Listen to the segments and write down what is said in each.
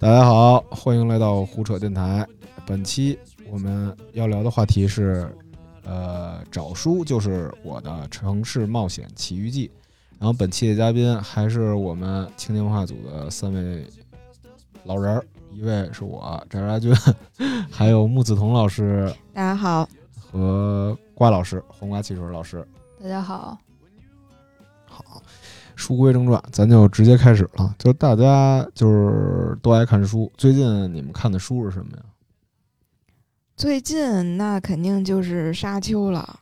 大家好，欢迎来到胡扯电台。本期我们要聊的话题是，呃，找书就是我的城市冒险奇遇记。然后本期的嘉宾还是我们青年文化组的三位老人儿，一位是我翟家军，还有穆子彤老师大家好，和瓜老师黄瓜汽水老师。大家，好，书归正传，咱就直接开始了。就大家就是都爱看书，最近你们看的书是什么呀？最近那肯定就是沙丘了，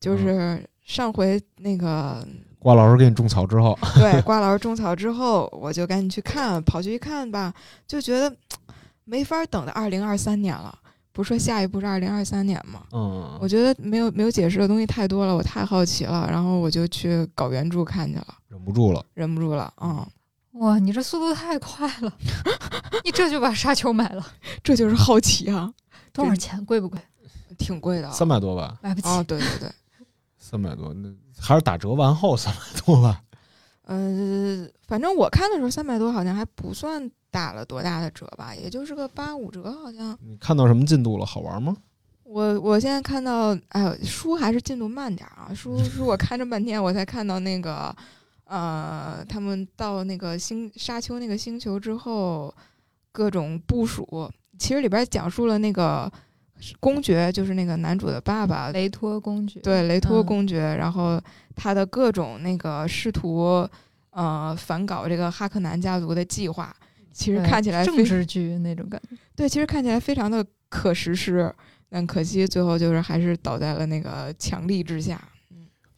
就是上回那个 瓜老师给你种草之后，对瓜老师种草之后，我就赶紧去看，跑去一看吧，就觉得没法等到二零二三年了。不是说下一步是二零二三年吗？嗯，我觉得没有没有解释的东西太多了，我太好奇了，然后我就去搞原著看去了，忍不住了，忍不住了，嗯，哇，你这速度太快了，你这就把沙丘买了，这就是好奇啊，多少钱？贵不贵？挺贵的，三百多吧？买不起。哦，对对对，三百多，那还是打折完后三百多吧？呃，反正我看的时候三百多，好像还不算打了多大的折吧，也就是个八五折，好像。你看到什么进度了？好玩吗？我我现在看到，哎呦，书还是进度慢点儿啊，书书我看这半天，我才看到那个，呃，他们到那个星沙丘那个星球之后，各种部署。其实里边讲述了那个公爵，就是那个男主的爸爸雷托公爵，对雷托嗯公爵，然后他的各种那个试图呃反搞这个哈克南家族的计划，其实看起来非政治剧那种感觉。对，其实看起来非常的可实施，但可惜最后就是还是倒在了那个强力之下。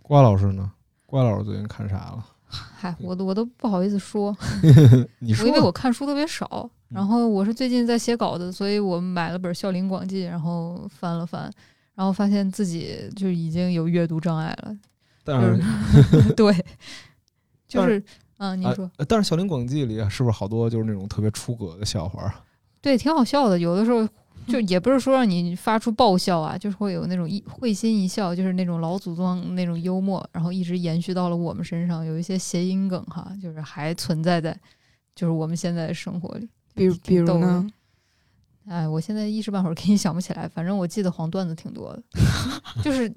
瓜老师呢？瓜老师最近看啥了？嗨，我都我都不好意思说，你说我因为我看书特别少。然后我是最近在写稿子，所以我买了本《笑林广记》，然后翻了翻，然后发现自己就已经有阅读障碍了。但是 对，就是嗯，您说、呃但是《小林广记》里啊是不是好多就是那种特别出格的笑话啊？对，挺好笑的。有的时候就也不是说让你发出爆笑啊，就是会有那种一会心一笑，就是那种老祖宗那种幽默，然后一直延续到了我们身上，有一些谐音梗哈，就是还存在在就是我们现在的生活里。比如比如呢？哎，我现在一时半会儿给你想不起来，反正我记得黄段子挺多的，就是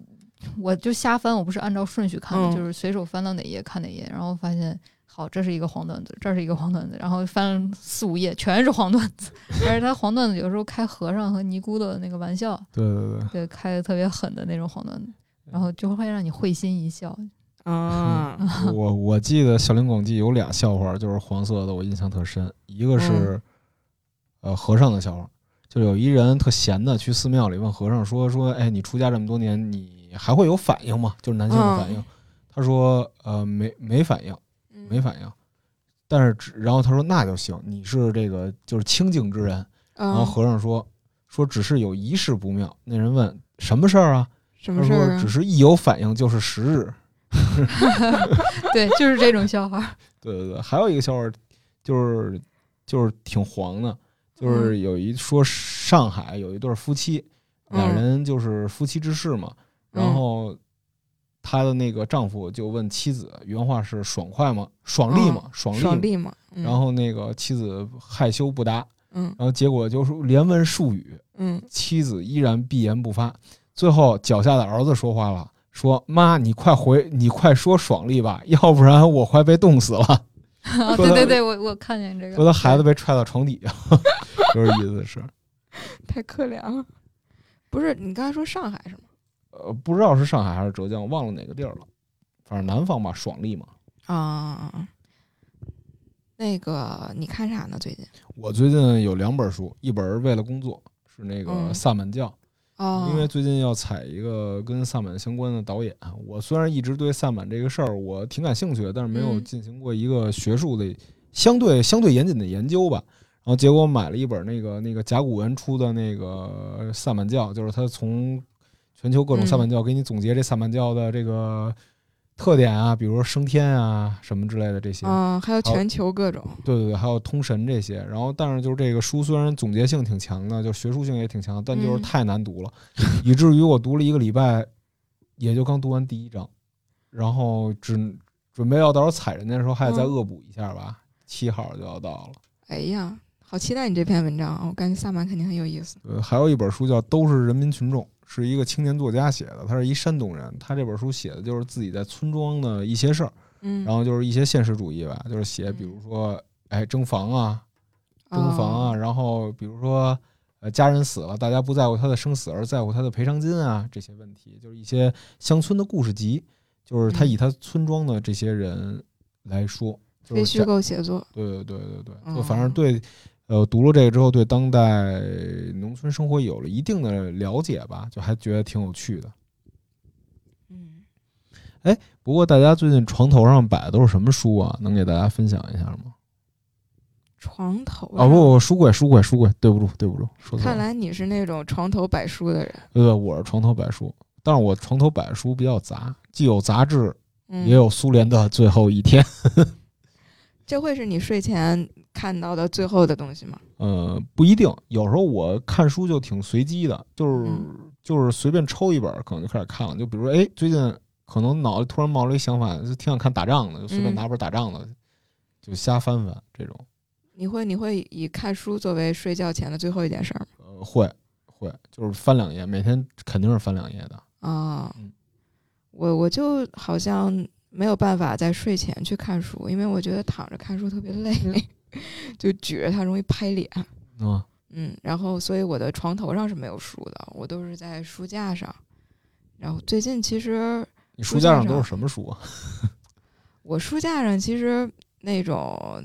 我就瞎翻，我不是按照顺序看的，嗯就是随手翻到哪页看哪页，然后发现好，这是一个黄段子，这是一个黄段子，然后翻了四五页全是黄段子，而且他黄段子有时候开和尚和尼姑的那个玩笑，对对对，对，开的特别狠的那种黄段子，然后就会让你会心一笑。啊，我我记得《小林广记》有俩笑话，就是黄色的，我印象特深。一个是、呃和尚的笑话，就有一人特闲的去寺庙里问和尚说说，哎，你出家这么多年，你还会有反应吗？就是男性的反应。他说呃没没反应，嗯没反应。但是只然后他说那就行，你是这个就是清净之人。然后嗯，和尚说说只是有一事不妙。那人问什么事儿啊？什么事儿啊他说只？是一有反应就是十日。对，就是这种笑话。对对对，还有一个笑话，就是就是挺黄的，就是有一说上海有一对夫妻，俩嗯人就是夫妻之事嘛，然嗯后她的那个丈夫就问妻子，原话是爽快吗？爽利吗？爽利吗？然后那个妻子害羞不答，嗯然后结果就是连问数语，嗯，妻子依然闭言不发。最后脚下的儿子说话了，说：“妈，你快回，你快说爽利吧，要不然我快被冻死了。”对对对，我我看见这个。说他孩子被踹到床底下，就是意思是，太可怜了。不是你刚才说上海是吗？呃，不知道是上海还是浙江，忘了哪个地儿了，反正南方吧，爽利嘛。啊，那个你看啥呢？最近？我最近有两本书，一本是为了工作，是那个嗯萨满教，哦，因为最近要采一个跟萨满相关的导演。我虽然一直对萨满这个事儿我挺感兴趣的，但是没有嗯进行过一个学术的相对相对严谨的研究吧。然后结果买了一本那个那个甲骨文出的那个萨满教，就是他从全球各种萨满教给你总结这萨满教的这个特点啊，比如说升天啊什么之类的这些。嗯，还有全球各种，对对对，还有通神这些。然后，但是就是这个书虽然总结性挺强的，就学术性也挺强，但就是嗯太难读了，以至于我读了一个礼拜，也就刚读完第一章，然后只准备要到时候踩人家的时候还得再嗯恶补一下吧。七号就要到了，哎呀，好期待你这篇文章啊！我感觉萨满肯定很有意思。呃，还有一本书叫《都是人民群众》，是一个青年作家写的，他是一山东人，他这本书写的就是自己在村庄的一些事儿，嗯，然后就是一些现实主义吧，就是写比如说，哎，征房啊，征房啊，哦。然后比如说，呃，家人死了，大家不在乎他的生死，而在乎他的赔偿金啊，这些问题，就是一些乡村的故事集，就是他嗯。以他村庄的这些人来说，就非虚构写作，对对对对对，嗯就反正对，呃，读了这个之后，对当代农村生活有了一定的了解吧，就还觉得挺有趣的。嗯，哎不过大家最近床头上摆的都是什么书啊？能给大家分享一下吗？床头啊，不不，书柜，书柜，书柜，对不住，对不住，说错了看。来你是那种床头摆书的人，对对，我是床头摆书，但是我床头摆书比较杂，既有杂志，嗯，也有苏联的最后一天。这会是你睡前看到的最后的东西吗？呃，不一定，有时候我看书就挺随机的，就是、嗯就是随便抽一本，可能就开始看了。就比如说，哎，最近可能脑子突然冒了一想法，就挺想看打仗的，就随便嗯拿本打仗的，就瞎翻翻这种。你会你会以看书作为睡觉前的最后一件事儿吗？呃，会会，就是翻两页，每天肯定是翻两页的。啊嗯，我我就好像没有办法在睡前去看书，因为我觉得躺着看书特别累，就举着它容易拍脸。嗯、嗯，然后所以我的床头上是没有书的，我都是在书架上。然后最近其实你书架上书架上都是什么书啊？我书架上其实那种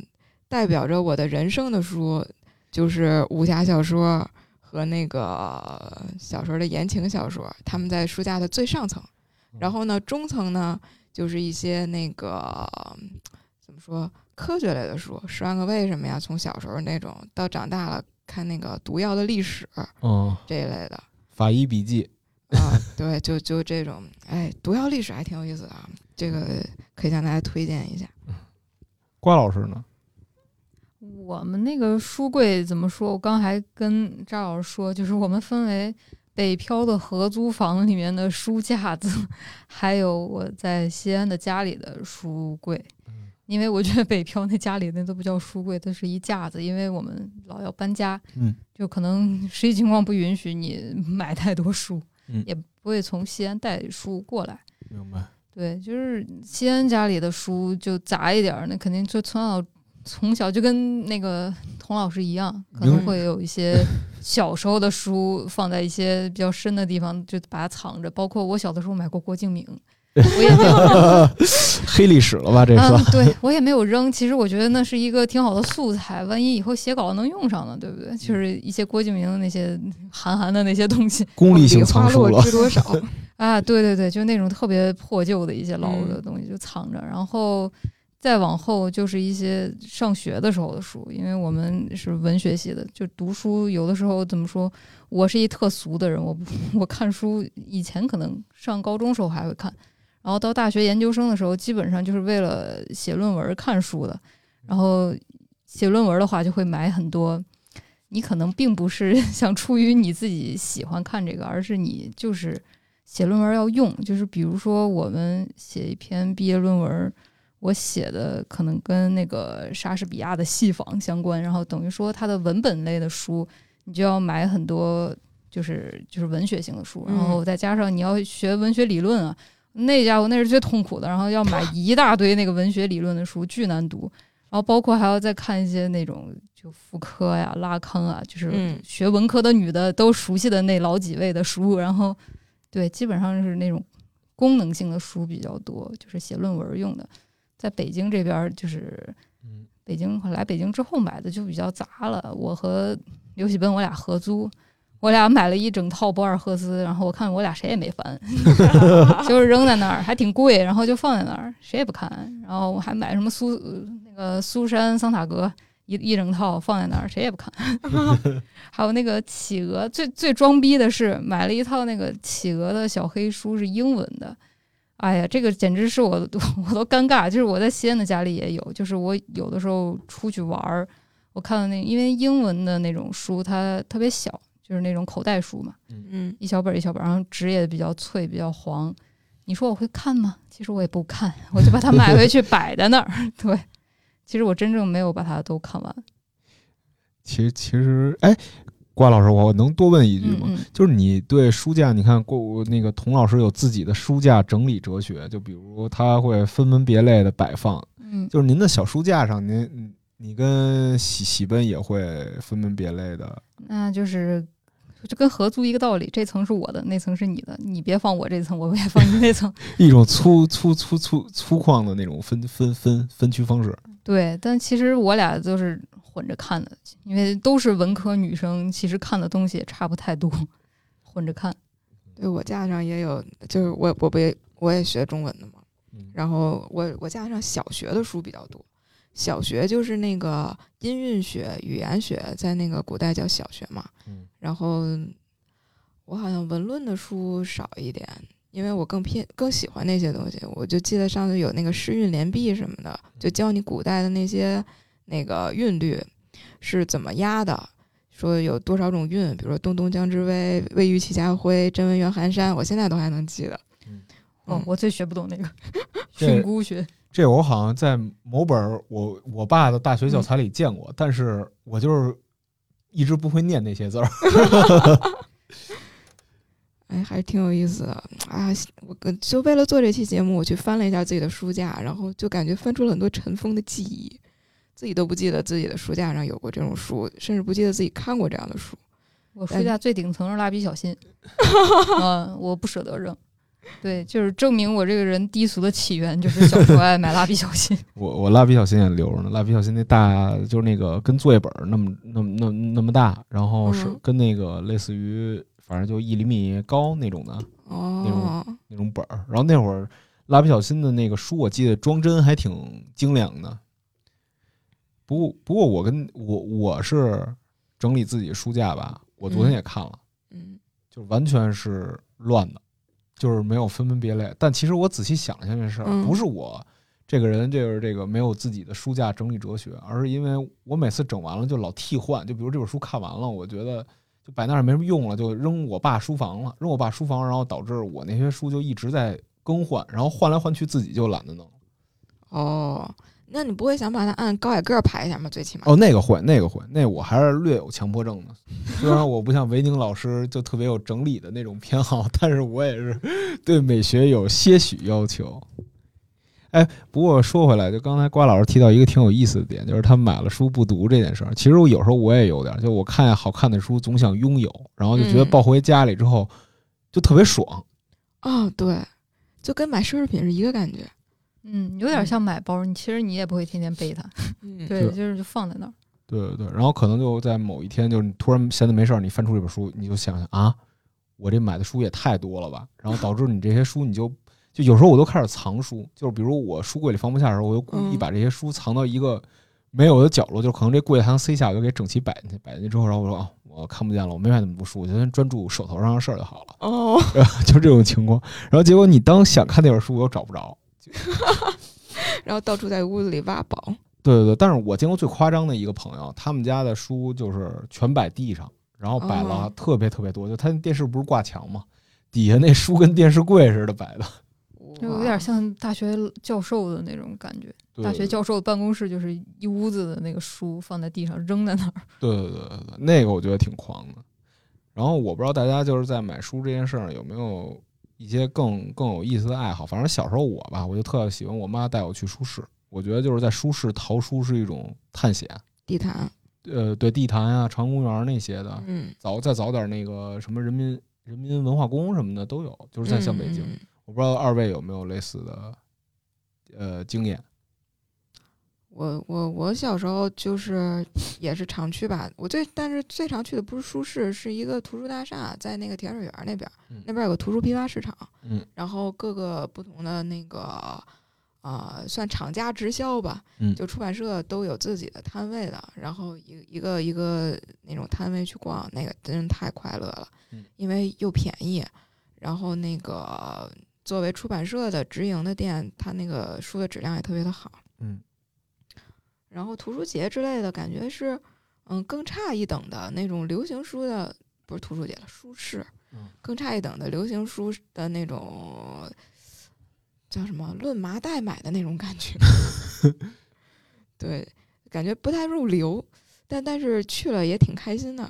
代表着我的人生的书，就是武侠小说和那个小时候的言情小说，他们在书架的最上层。然后呢，中层呢就是一些那个怎么说科学类的书，《十万个为什么》呀，从小时候那种到长大了看那个毒药的历史嗯，这一类的。法医笔记。啊，对，就就这种，哎，毒药历史还挺有意思的啊，这个可以向大家推荐一下。瓜老师呢？我们那个书柜怎么说？我刚还跟张老师说，就是我们分为北漂的合租房里面的书架子，还有我在西安的家里的书柜。因为我觉得北漂那家里那都不叫书柜，它是一架子，因为我们老要搬家，嗯，就可能实际情况不允许你买太多书，嗯也不会从西安带书过来。明白。对，就是西安家里的书就杂一点儿，那肯定就从小从小就跟那个童老师一样，可能会有一些 小时候的书放在一些比较深的地方，就把它藏着。包括我小的时候买过郭敬明，我也没有黑历史了吧？这嗯算？，对我也没有扔。其实我觉得那是一个挺好的素材，万一以后写稿能用上呢，对不对？就是一些郭敬明的那些韩寒的那些东西功利性藏书了。知多少？啊，对对对，就那种特别破旧的一些老嗯的东西就藏着，然后再往后就是一些上学的时候的书，因为我们是文学系的，就读书有的时候怎么说，我是一特俗的人，我 我看书以前可能上高中时候还会看，然后到大学研究生的时候，基本上就是为了写论文看书的，然后写论文的话就会买很多。你可能并不是想出于你自己喜欢看这个，而是你就是写论文要用，就是比如说我们写一篇毕业论文，我写的可能跟那个莎士比亚的戏仿相关，然后等于说它的文本类的书，你就要买很多，就是就是文学性的书，然后再加上你要学文学理论啊，那家伙那是最痛苦的，然后要买 一大堆那个文学理论的书，巨难读，然后包括还要再看一些那种就妇科呀、拉康啊，就是嗯学文科的女的都熟悉的那老几位的书，然后对，基本上是那种功能性的书比较多，就是写论文用的。在北京这边儿，就是嗯北京来北京之后买的就比较杂了。我和刘喜奔我俩合租，我俩买了一整套博尔赫斯，然后我看我俩谁也没翻，就是扔在那儿，还挺贵，然后就放在那儿，谁也不看。然后我还买什么苏呃那个苏珊桑塔格一一整套放在那儿，谁也不看。还有那个企鹅，最最装逼的是买了一套那个企鹅的小黑书，是英文的。哎呀，这个简直是我 我都尴尬。就是我在西安的家里也有，就是我有的时候出去玩儿，我看到那因为英文的那种书它特别小，就是那种口袋书嘛，嗯，一小本儿一小本儿，然后纸也比较脆，比较黄。你说我会看吗？其实我也不看，我就把它买回去摆在那儿。对，其实我真正没有把它都看完。其实其实，哎，瓜老师，我能多问一句吗？嗯就是你对书架，你看过那个童老师有自己的书架整理哲学，就比如他会分门别类的摆放，嗯，就是您的小书架上，您你你跟喜喜奔也会分门别类的，那就是就跟合租一个道理，这层是我的，那层是你的，你别放我这层，我别放你那层。一种粗粗粗粗粗犷的那种分分分分区方式。对，但其实我俩就是混着看的，因为都是文科女生，其实看的东西也差不太多，混着看。对我架上也有，就是我我不也我也学中文的嘛，嗯然后我我架上小学的书比较多，小学就是那个音韵学、语言学，在那个古代叫小学嘛。嗯然后我好像文论的书少一点，因为我更偏更喜欢那些东西。我就记得上次有那个诗韵联璧什么的，就教你古代的那些那个韵律是怎么押的。说有多少种韵，比如说“东东江之威”“魏豫齐家辉”“真文远寒山”，我现在都还能记得。哦嗯，我最学不懂那个这训诂学。这我好像在某本儿我我爸的大学教材里见过，但是我就是一直不会念那些字儿。哎，还是挺有意思的啊！我跟就为了做这期节目，我去翻了一下自己的书架，然后就感觉翻出了很多尘封的记忆，自己都不记得自己的书架上有过这种书，甚至不记得自己看过这样的书。我书架最顶层是蜡笔小新，嗯，我不舍得扔。对，就是证明我这个人低俗的起源，就是小时候爱买蜡笔小新。我我蜡笔小新也留着呢，蜡笔小新那大就是那个跟作业本儿那么那么那么那么大，然后是嗯跟那个类似于反正就一厘米高那种的哦，那种本儿。然后那会儿蜡笔小新的那个书，我记得装帧还挺精良的。不过不过我跟我我是整理自己书架吧，我昨天嗯也看了，嗯就完全是乱的，就是没有分门别类。但其实我仔细想一下这事儿，嗯不是我这个人就是这个没有自己的书架整理哲学，而是因为我每次整完了就老替换。就比如这本书看完了，我觉得就摆那儿没什么用了，就扔我爸书房了，扔我爸书房，然后导致我那些书就一直在更换，然后换来换去自己就懒得弄。哦，那你不会想把它按高矮个儿排一下吗？最起码哦，那个会，那个会，那我还是略有强迫症的。虽然我不像维宁老师就特别有整理的那种偏好，但是我也是对美学有些许要求。哎，不过说回来，就刚才瓜老师提到一个挺有意思的点，就是他买了书不读这件事儿。其实我有时候我也有点，就我看见好看的书总想拥有，然后就觉得嗯抱回家里之后就特别爽。哦，对，就跟买奢侈品是一个感觉。嗯，有点像买包，你其实你也不会天天背它，嗯，对，就是就放在那儿。对对对，然后可能就在某一天，就是你突然闲的没事儿，你翻出这本书，你就想想啊，我这买的书也太多了吧，然后导致你这些书你就就有时候我都开始藏书，就是比如我书柜里放不下的时候，我就故意嗯。把这些书藏到一个没有的角落，就可能这柜子还能塞下，我就给整齐摆进去，摆进去之后，然后我说啊，我看不见了，我没买那么多书，我就先专注手头上的事儿就好了，哦，就这种情况。然后结果你当想看那本书，我又找不着。然后到处在屋子里挖宝。对对对，但是我见过最夸张的一个朋友，他们家的书就是全摆地上，然后摆了哦特别特别多。就他那电视不是挂墙吗？底下那书跟电视柜似的摆的。就有点像大学教授的那种感觉。对大学教授的办公室就是一屋子的那个书放在地上扔在那儿。对对对对对，那个我觉得挺狂的。然后我不知道大家就是在买书这件事儿有没有一些更更有意思的爱好。反正小时候我吧，我就特喜欢我妈带我去书市。我觉得就是在书市淘书是一种探险。地坛，呃，对地坛啊、长公园那些的，嗯，早再早点那个什么人民人民文化宫什么的都有，就是在像北京。嗯我不知道二位有没有类似的呃经验。我我我小时候就是也是常去吧，我最但是最常去的不是书市，是一个图书大厦，在那个铁水园那边，嗯那边有个图书批发市场，嗯。然后各个不同的那个啊、算厂家直销吧，嗯就出版社都有自己的摊位的，然后一一个一个那种摊位去逛，那个真是太快乐了，嗯因为又便宜，然后那个作为出版社的直营的店，它那个书的质量也特别的好。嗯然后图书节之类的感觉是，嗯，更差一等的那种流行书的，不是图书节了，书市，嗯更差一等的流行书的那种叫什么论麻袋买的那种感觉，对，感觉不太入流。但但是去了也挺开心的，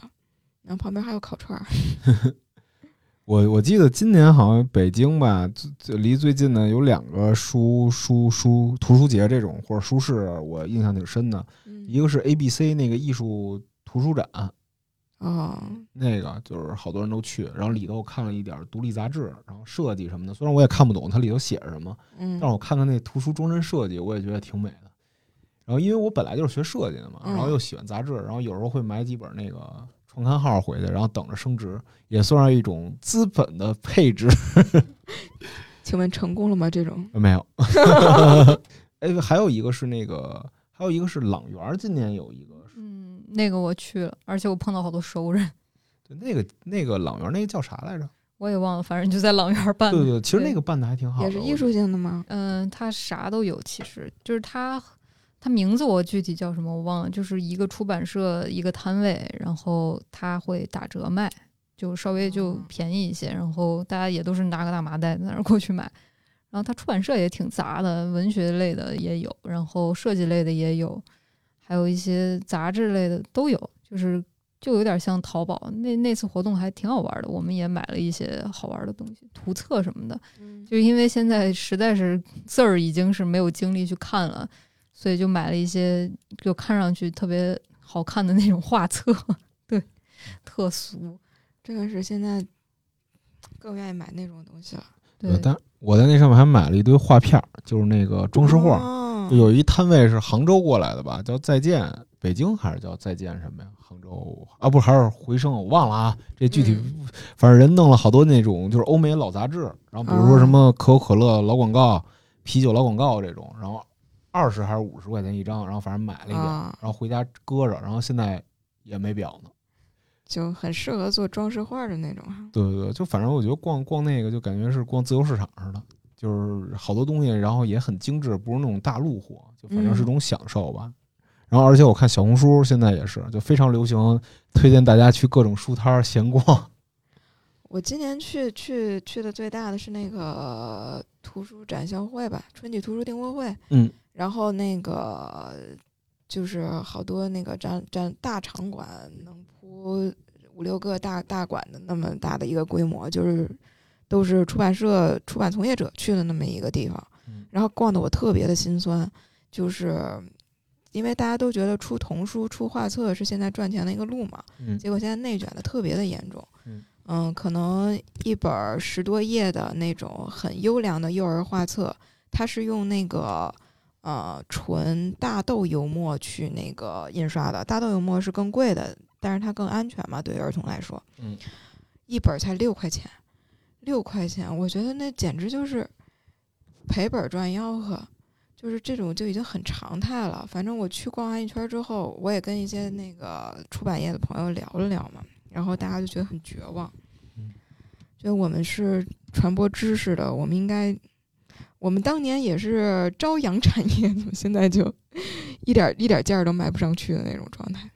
然后旁边还有烤串儿。我我记得今年好像北京吧，最最离最近的有两个书书书图书节这种或者书市，我印象挺深的。嗯一个是 A B C 那个艺术图书展，哦，那个就是好多人都去，然后里头我看了一点独立杂志，然后设计什么的，虽然我也看不懂它里头写什么，嗯但是我看看那图书装帧设计，我也觉得挺美的。然后因为我本来就是学设计的嘛，嗯然后又喜欢杂志，然后有时候会买几本那个创刊号回去，然后等着升值，也算是一种资本的配置。请问成功了吗？这种没有。哎，还有一个是那个，还有一个是朗园儿，今年有一个，嗯，那个我去了，而且我碰到好多熟人，对，那个那个朗园儿那个叫啥来着？我也忘了，反正就在朗园办的。对对，其实那个办的还挺好的，也是艺术性的吗？嗯，它啥都有，其实就是它，它名字我具体叫什么我忘了，就是一个出版社一个摊位，然后它会打折卖，就稍微就哦便宜一些，然后大家也都是拿个大麻袋在那儿过去买。然后它出版社也挺杂的，文学类的也有，然后设计类的也有，还有一些杂志类的都有，就是就有点像淘宝。那那次活动还挺好玩的，我们也买了一些好玩的东西，图册什么的。嗯就因为现在实在是字儿已经是没有精力去看了，所以就买了一些就看上去特别好看的那种画册，对，特俗，真的是现在更愿意买那种东西了。对，但我在那上面还买了一堆画片儿，就是那个装饰画。哦就有一摊位是杭州过来的吧，叫再见北京还是叫再见什么呀？杭州啊，不是还是回声，我忘了啊。这具体，嗯反正人弄了好多那种就是欧美老杂志，然后比如说什么可口可乐老广告、啤酒老广告这种，然后二十还是五十块钱一张，然后反正买了一个，啊然后回家搁着，然后现在也没表呢。就很适合做装饰画的那种哈。对对对，就反正我觉得逛逛那个就感觉是逛自由市场似的，就是好多东西，然后也很精致，不是那种大陆货，就反正是种享受吧。然后而且我看小红书现在也是，就非常流行，推荐大家去各种书摊儿闲逛。我今年去去去的最大的是那个图书展销会吧，春季图书订货会。嗯，然后那个就是好多那个展展大场馆能铺五六个大大馆的那么大的一个规模，就是都是出版社出版从业者去的那么一个地方嗯。然后逛的我特别的心酸，就是因为大家都觉得出童书、出画册是现在赚钱的一个路嘛，嗯结果现在内卷的特别的严重。嗯可能一本儿十多页的那种很优良的幼儿画册，它是用那个呃纯大豆油墨去那个印刷的。大豆油墨是更贵的，但是它更安全嘛，对于儿童来说。嗯，一本才六块钱，六块钱，我觉得那简直就是赔本儿赚吆喝。就是这种就已经很常态了。反正我去逛完一圈儿之后，我也跟一些那个出版业的朋友聊了聊嘛，然后大家就觉得很绝望，嗯觉得我们是传播知识的，我们应该，我们当年也是朝阳产业，怎么现在就 一点一点价儿都卖不上去的那种状态？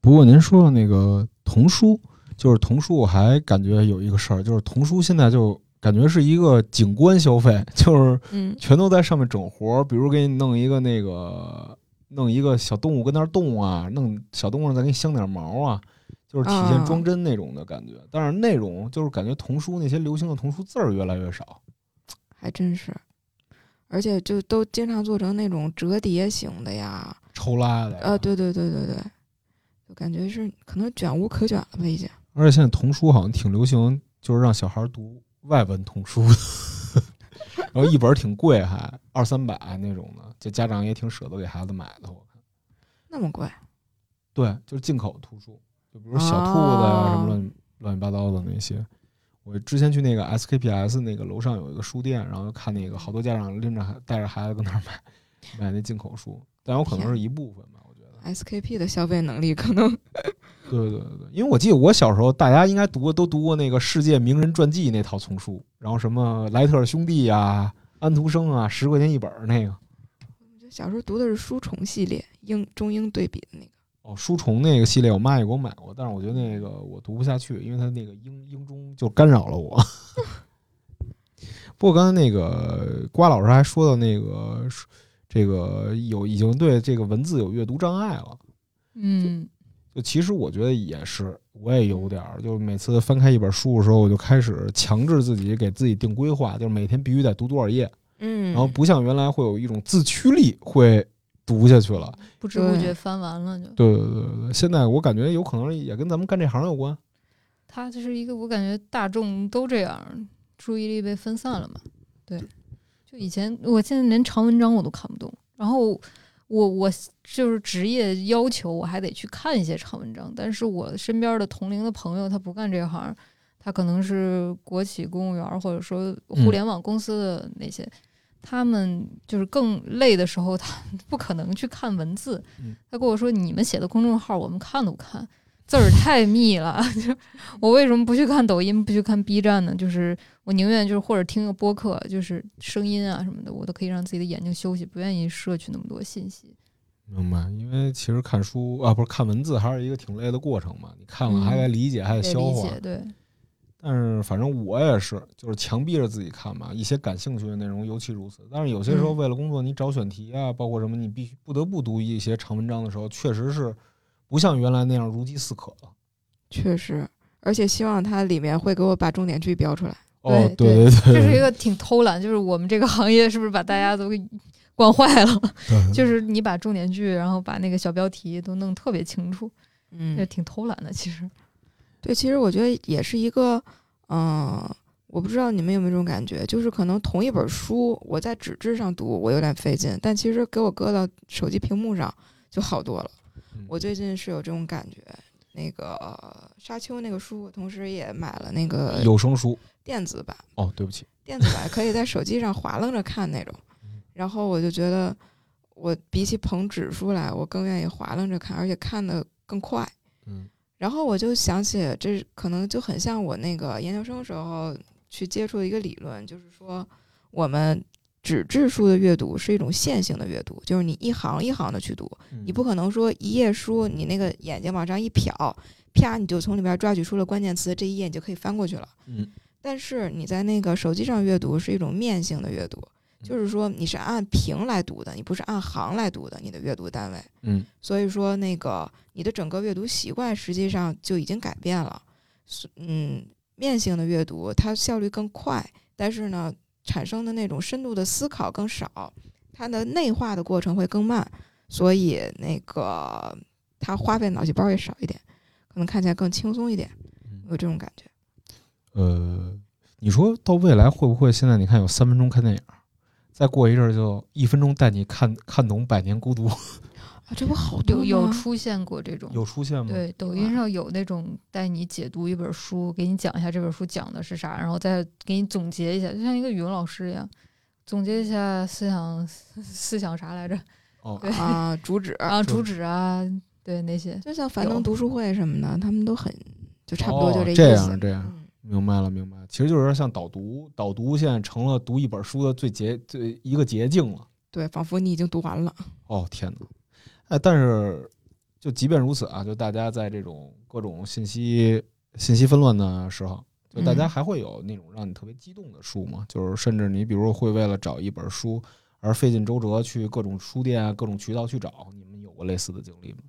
不过您说的那个童书，就是童书，我还感觉有一个事儿，就是童书现在就感觉是一个景观消费，就是嗯全都在上面整活儿，比如给你弄一个那个弄一个小动物跟那儿动啊，弄小动物再给你镶点毛啊，就是体现啊装帧那种的感觉。但是内容就是感觉童书那些流行的童书字儿越来越少。还真是，而且就都经常做成那种折叠型的呀，抽拉的呀呃，对对对对对，就感觉是可能卷无可卷了吧，已经。而且现在童书好像挺流行，就是让小孩读外文童书的，然后一本儿挺贵，还二三百那种的，就家长也挺舍得给孩子买的。我看，那么贵，对，就是进口图书，就比如小兔子呀、哦什么乱乱七八糟的那些。我之前去那个 SKPS 那个楼上有一个书店，然后就看那个好多家长拎着孩带着孩子跟那儿买买那进口书，但有可能是一部分吧，我觉得。SKP 的消费能力可能 对对对对，因为我记得我小时候，大家应该读过都读过那个世界名人传记那套丛书，然后什么莱特兄弟呀、安徒生啊，十块钱一本儿那个。小时候读的是书虫系列，英中英对比的那个。哦，书虫那个系列，我妈也给我买过，但是我觉得那个我读不下去，因为它那个英英中就干扰了我。不过刚才那个瓜老师还说到那个这个有已经对这个文字有阅读障碍了，嗯，就其实我觉得也是，我也有点儿，就每次翻开一本书的时候，我就开始强制自己给自己定规划，就是每天必须得读多少页，嗯，然后不像原来会有一种自驱力会读下去了。不知不觉翻完了就。对对对对，现在我感觉有可能也跟咱们干这行有关。它就是一个我感觉大众都这样，注意力被分散了嘛。对，就以前我现在连长文章我都看不懂，然后我我就是职业要求我还得去看一些长文章，但是我身边的同龄的朋友他不干这行，他可能是国企公务员或者说互联网公司的那些。他们就是更累的时候，他不可能去看文字。嗯他跟我说：“你们写的公众号，我们看都不看。”字儿太密了，就我为什么不去看抖音，不去看 B 站呢？就是我宁愿就是或者听个播客，就是声音啊什么的，我都可以让自己的眼睛休息，不愿意摄取那么多信息。明白，因为其实看书啊，不是看文字，还是一个挺累的过程嘛。你看了嗯还得理解，还得，消化。理解对，但是反正我也是，就是强逼着自己看嘛，一些感兴趣的内容尤其如此。但是有些时候嗯为了工作，你找选题啊，包括什么，你必须不得不读一些长文章的时候，确实是不像原来那样如饥似渴了。确实，而且希望它里面会给我把重点句标出来。哦，对对对，这是一个挺偷懒，就是我们这个行业是不是把大家都给惯坏了？就是你把重点句，然后把那个小标题都弄特别清楚，嗯也挺偷懒的。其实，对，其实我觉得也是一个，嗯、我不知道你们有没有这种感觉，就是可能同一本书，我在纸质上读我有点费劲，但其实给我搁到手机屏幕上就好多了。嗯我最近是有这种感觉。那个呃沙丘那个书，我同时也买了那个有声书。电子版，哦，对不起，电子版可以在手机上划楞着看那种。然后我就觉得，我比起捧纸书来，我更愿意划楞着看，而且看的更快。嗯然后我就想起，这可能就很像我那个研究生时候去接触的一个理论，就是说我们纸质书的阅读是一种线性的阅读，就是你一行一行的去读，嗯你不可能说一页书你那个眼睛往上一瞟，啪你就从里边抓取出了关键词，这一页你就可以翻过去了。嗯但是你在那个手机上阅读是一种面性的阅读，就是说你是按屏来读的，你不是按行来读的，你的阅读单位。嗯所以说，那个你的整个阅读习惯实际上就已经改变了。是嗯，面性的阅读它效率更快，但是呢，产生的那种深度的思考更少，它的内化的过程会更慢，所以那个它花费脑细胞也少一点，可能看起来更轻松一点，嗯有这种感觉。呃，你说到未来会不会现在你看有三分钟看电影，再过一阵儿就一分钟带你看看懂《百年孤独》，啊，这不好多有有出现过这种。有出现吗？对，抖音上有那种带你解读一本书，给你讲一下这本书讲的是啥，然后再给你总结一下，就像一个语文老师一样，总结一下思想思想啥来着？哦，啊，主旨啊，主旨啊，对那些。就像樊登读书会什么的，他们都很就差不多就哦这意思。这样这样嗯明白了，明白了。其实就是像导读，导读现在成了读一本书的最捷最一个捷径了。对，仿佛你已经读完了。哦天哪！哎，但是就即便如此啊，就大家在这种各种信息信息纷乱的时候，就大家嗯还会有那种让你特别激动的书吗？就是甚至你比如说会为了找一本书而费尽周折去各种书店啊、各种渠道去找，你们有过类似的经历吗？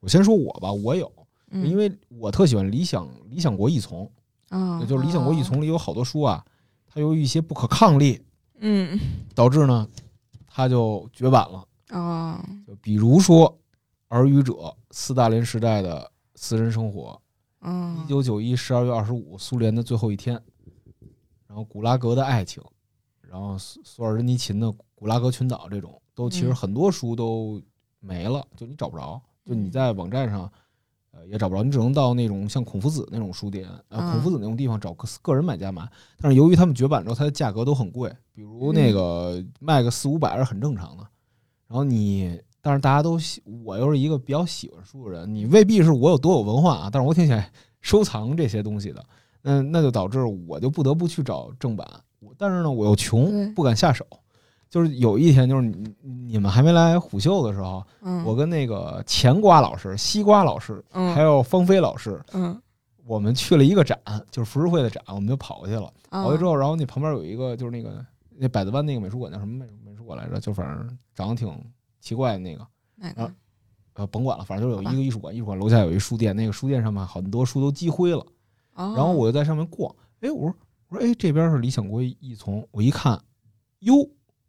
我先说我吧，我有，嗯，因为我特喜欢理想理想国异从，啊也，就是理想国异从里有好多书啊，它由于一些不可抗力，嗯导致呢，它就绝版了。啊，就比如说《耳语者》斯大林时代的私人生活，嗯一，九九一十二月二十五苏联的最后一天，然后古拉格的爱情，然后索索尔仁尼琴的《古拉格群岛》这种，都其实嗯很多书都没了，就你找不着，就你嗯在网站上。呃，也找不着，你只能到那种像孔夫子那种书店，呃，啊孔夫子那种地方找个个人买家买。但是由于他们绝版之后，它的价格都很贵，比如那嗯个卖个四五百是很正常的。然后你，但是大家都喜，我又是一个比较喜欢书的人，你未必是我有多有文化啊，但是我挺喜欢收藏这些东西的。嗯，那就导致我就不得不去找正版。但是呢，我又穷，不敢下手。就是有一天，就是你你们还没来虎嗅的时候，嗯，我跟那个钱瓜老师、西瓜老师，嗯还有芳菲老师，嗯我们去了一个展，就是浮世绘的展，我们就跑过去了。啊跑去之后，然后那旁边有一个就是那个那百子湾那个美术馆叫什么美美术馆来着？就反正长得挺奇怪的那个，哪个？呃，甭管了，反正就有一个艺术馆，艺术馆楼下有一书店，那个书店上面很多书都积灰了。然然后我就在上面逛，哎，我说我说哎，这边是理想国一丛，我一看，哟，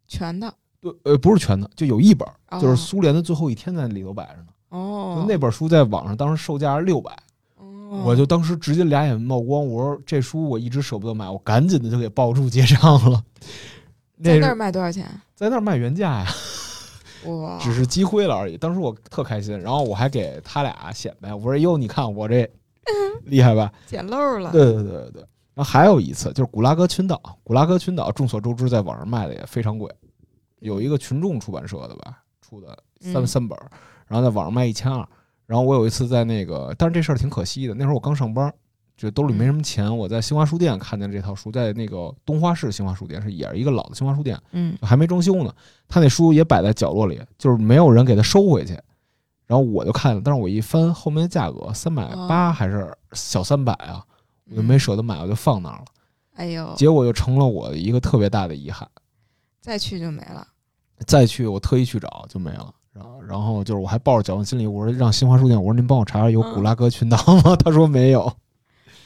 全的对，呃，不是全的，就有一本，哦就是苏联的最后一天在里头摆着呢。哦就，那本书在网上当时售价是六百，哦我就当时直接俩眼冒光，我说这书我一直舍不得买，我赶紧的就给抱住结账了。那在那儿卖多少钱？在那儿卖原价呀，哇，只是积灰了而已。当时我特开心，然后我还给他俩显摆，我说哟，你看我这 厉害吧？捡漏了。对对对对对。然后还有一次就是古拉格群岛，古拉格群岛众所周知，在网上卖的也非常贵，有一个群众出版社的吧出的三、嗯三本儿，然后在网上卖一千二。然后我有一次在那个，但是这事儿挺可惜的，那时候我刚上班，就兜里没什么钱，我在新华书店看见这套书，在那个东花市新华书店是也是一个老的新华书店，嗯还没装修呢，他那书也摆在角落里，就是没有人给他收回去。然后我就看了，但是我一翻后面的价格三百八哦还是小三百啊，我就没舍得买，我就放那儿了。哎呦，结果就成了我一个特别大的遗憾。再去就没了。再去我特意去找就没了。然后然后就是我还抱着侥幸心理，我说让新华书店，我说您帮我查查有古拉格群岛吗？他说没有。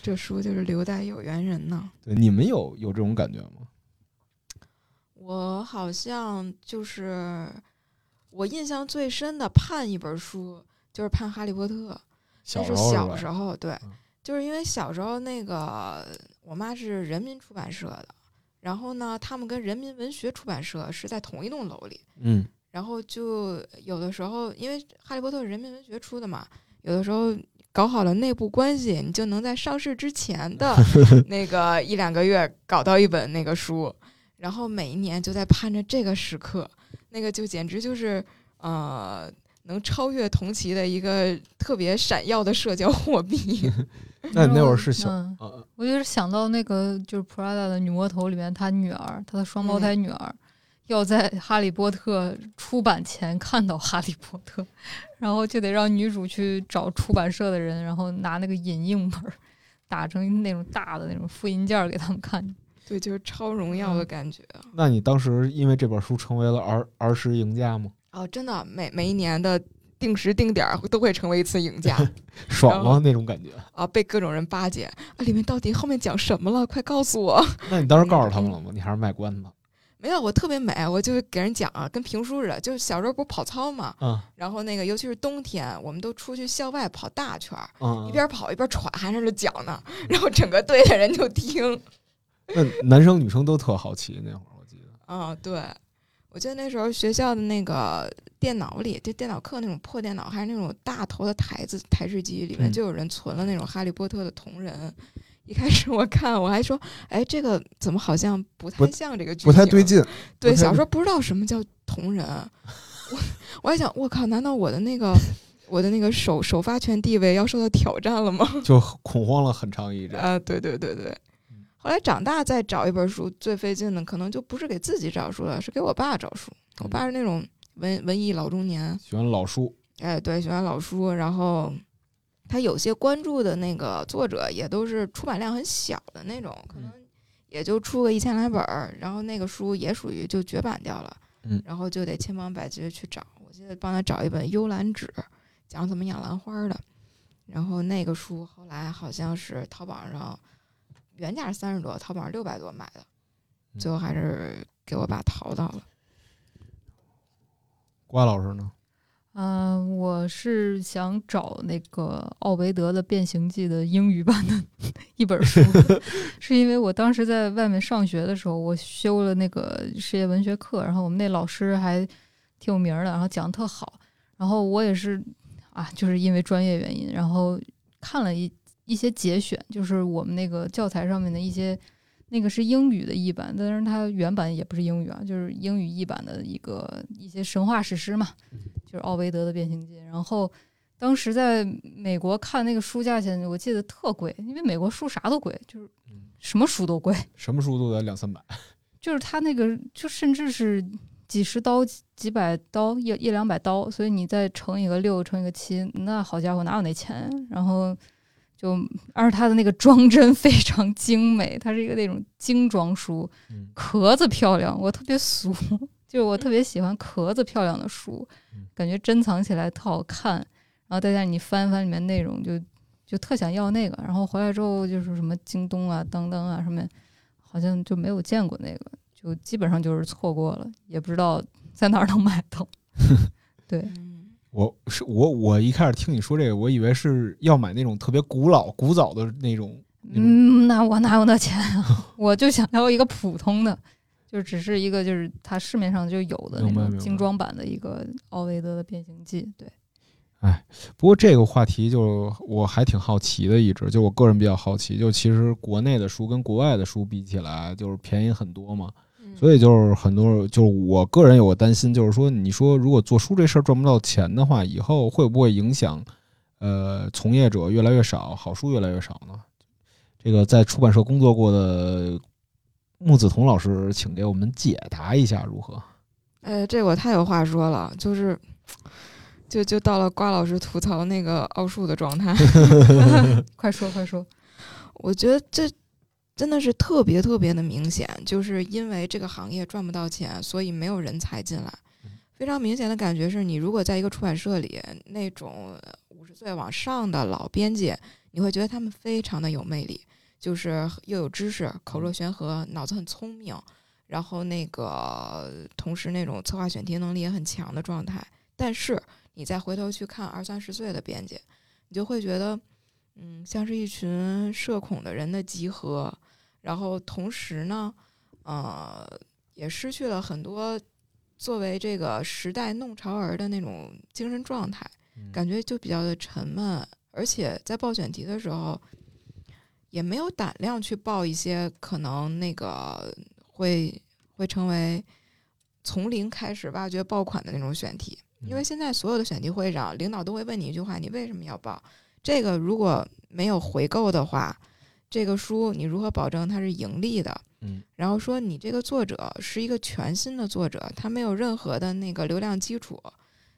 这书就是留待有缘人呢。对，你们有有这种感觉吗？我好像就是我印象最深的盼一本书，就是盼《哈利波特》。小那是小时候对嗯，就是因为小时候那个我妈是人民出版社的，然后呢，他们跟人民文学出版社是在同一栋楼里，嗯然后就有的时候，因为《哈利波特》是人民文学出的嘛，有的时候搞好了内部关系，你就能在上市之前的 那个一两个月搞到一本那个书，然后每一年就在盼着这个时刻，那个就简直就是呃。能超越同期的一个特别闪耀的社交货币，那你那会儿是想我就是想到那个就是 Prada 的女魔头里面，她女儿，她的双胞胎女儿，要在《哈利波特》出版前看到《哈利波特》，然后就得让女主去找出版社的人，然后拿那个影印本儿打成那种大的那种复印件儿给他们看。对，就是超荣耀的感觉。那你当时因为这本书成为了儿儿时赢家吗？哦，真的，每每一年的定时定点儿都会成为一次赢家 爽吗？那种感觉？啊，被各种人巴结啊，里面到底后面讲什么了？快告诉我！那你当时告诉他们了吗？你还是卖关子？没有，我特别美，我就给人讲啊，跟评书似的。就是小时候不是跑操嘛，嗯然后那个尤其是冬天，我们都出去校外跑大圈儿，嗯，一边跑一边喘，还在那讲呢，然后整个队的人就听。那男生女生都特好奇那会儿，我记得。啊，对，我记得那时候学校的那个电脑里，就电脑课那种破电脑，还是那种大头的台子台式机，里面嗯就有人存了那种《哈利波特》的同人。一开始我看我还说，哎，这个怎么好像不太像这个剧不太对劲。对，小时候不知道什么叫同人，我 我还想，我靠，难道我的那个 我的那个首首发权地位要受到挑战了吗？就恐慌了很长一阵。啊，对对对对嗯。后来长大再找一本书，最费劲的可能就不是给自己找书了，是给我爸找书。我爸是那种文文艺老中年，喜欢老书，哎，对，喜欢老书，然后他有些关注的那个作者也都是出版量很小的那种，可能也就出个一千来本儿，然后那个书也属于就绝版掉了，嗯。然后就得千方百计的去找。我记得帮他找一本《幽兰指》，讲怎么养兰花的，然后那个书后来好像是淘宝上原价是三十多，淘宝上六百多买的，嗯最后还是给我爸淘到了。瓜老师呢？嗯、我是想找那个奥维德的《变形记》的英语版的 一本书，是因为我当时在外面上学的时候，我修了那个世界文学课，然后我们那老师还挺有名的，然后讲的特好，然后我也是啊，就是因为专业原因，然后看了一一些节选，就是我们那个教材上面的一些。那个是英语的译版，但是它原版也不是英语啊，就是英语译版的一个一些神话史诗嘛，就是奥维德的《变形记》。然后当时在美国看那个书价钱，我记得特贵，因为美国书啥都贵，就是什么书都贵，什么书都得两三百。就是它那个就甚至是几十刀、几百刀、一一两百刀，所以你再乘以个六，乘以个七，那好家伙，哪有那钱？然后就，而且它的那个装帧非常精美，它是一个那种精装书，嗯，壳子漂亮，我特别俗，就是我特别喜欢壳子漂亮的书嗯，感觉珍藏起来特好看，然后再加上你翻翻里面内容就，就特想要那个。然后回来之后就是什么京东啊、当当啊上面，好像就没有见过那个，就基本上就是错过了，也不知道在哪儿能买到。对，嗯，我是我我一开始听你说这个，我以为是要买那种特别古老、古早的那种。那种嗯，那我哪有那钱啊？我就想要一个普通的，就只是一个就是它市面上就有的那种精装版的一个奥维德的变形记。对，哎不过这个话题就我还挺好奇的，一直就我个人比较好奇，就其实国内的书跟国外的书比起来，就是便宜很多嘛。嗯所以就是很多，就是我个人有个担心，就是说，你说如果做书这事儿赚不到钱的话，以后会不会影响呃从业者越来越少，好书越来越少呢？这个在出版社工作过的木子彤老师，请给我们解答一下如何？哎，这我太有话说了，就是，就就到了瓜老师吐槽那个奥数的状态。快说快说。我觉得这真的是特别特别的明显，就是因为这个行业赚不到钱，所以没有人才进来嗯。非常明显的感觉是你如果在一个出版社里，那种五十岁往上的老编辑，你会觉得他们非常的有魅力，就是又有知识，口若悬河，脑子很聪明，然后那个同时那种策划选题能力也很强的状态。但是你再回头去看二三十岁的编辑，你就会觉得。嗯，像是一群社恐的人的集合，然后同时呢，呃，也失去了很多作为这个时代弄潮儿的那种精神状态，感觉就比较的沉闷，而且在报选题的时候，也没有胆量去报一些可能那个会会成为从零开始挖掘爆款的那种选题，因为现在所有的选题会上，领导都会问你一句话：你为什么要报？这个如果没有回购的话，这个书你如何保证它是盈利的？嗯，然后说你这个作者是一个全新的作者，他没有任何的那个流量基础，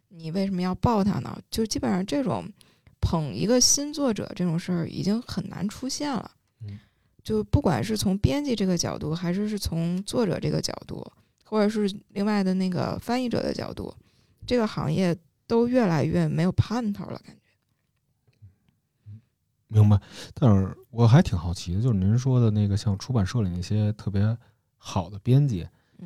你为什么要报他呢？就基本上这种捧一个新作者这种事儿已经很难出现了。嗯，就不管是从编辑这个角度，还是是从作者这个角度，或者是另外的那个翻译者的角度，这个行业都越来越没有盼头了，感觉。明白，但是我还挺好奇的，就是您说的那个像出版社里那些特别好的编辑，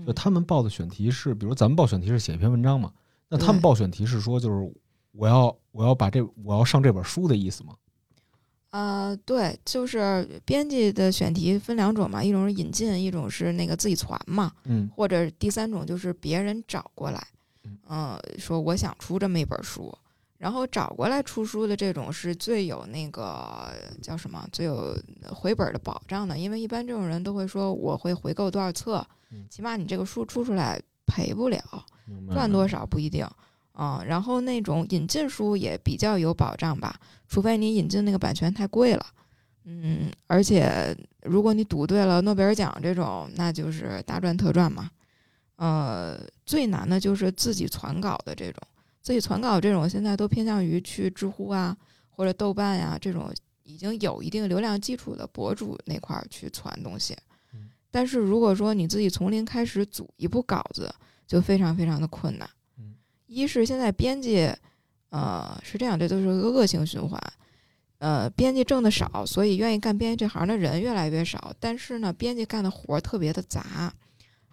就嗯他们报的选题是，比如咱们报选题是写一篇文章嘛，那他们报选题是说就是我要我要把这我要上这本书的意思吗？呃，对，就是编辑的选题分两种嘛，一种是引进，一种是那个自己传嘛，嗯。或者第三种就是别人找过来，嗯。呃，说我想出这么一本书，然后找过来出书的这种是最有那个叫什么，最有回本的保障的，因为一般这种人都会说我会回购多少册嗯，起码你这个书出出来赔不了，赚多少不一定。啊、然后那种引进书也比较有保障吧，除非你引进那个版权太贵了，嗯，而且如果你赌对了诺贝尔奖这种，那就是大赚特赚嘛。呃，最难的就是自己传稿的这种，自己传稿这种现在都偏向于去知乎啊或者豆瓣呀、这种已经有一定流量基础的博主那块儿去传东西嗯。但是如果说你自己从零开始组一部稿子，就非常非常的困难。嗯一是现在编辑，呃，是这样，这都是个恶性循环。呃，编辑挣的少，所以愿意干编辑这行的人越来越少。但是呢，编辑干的活儿特别的杂，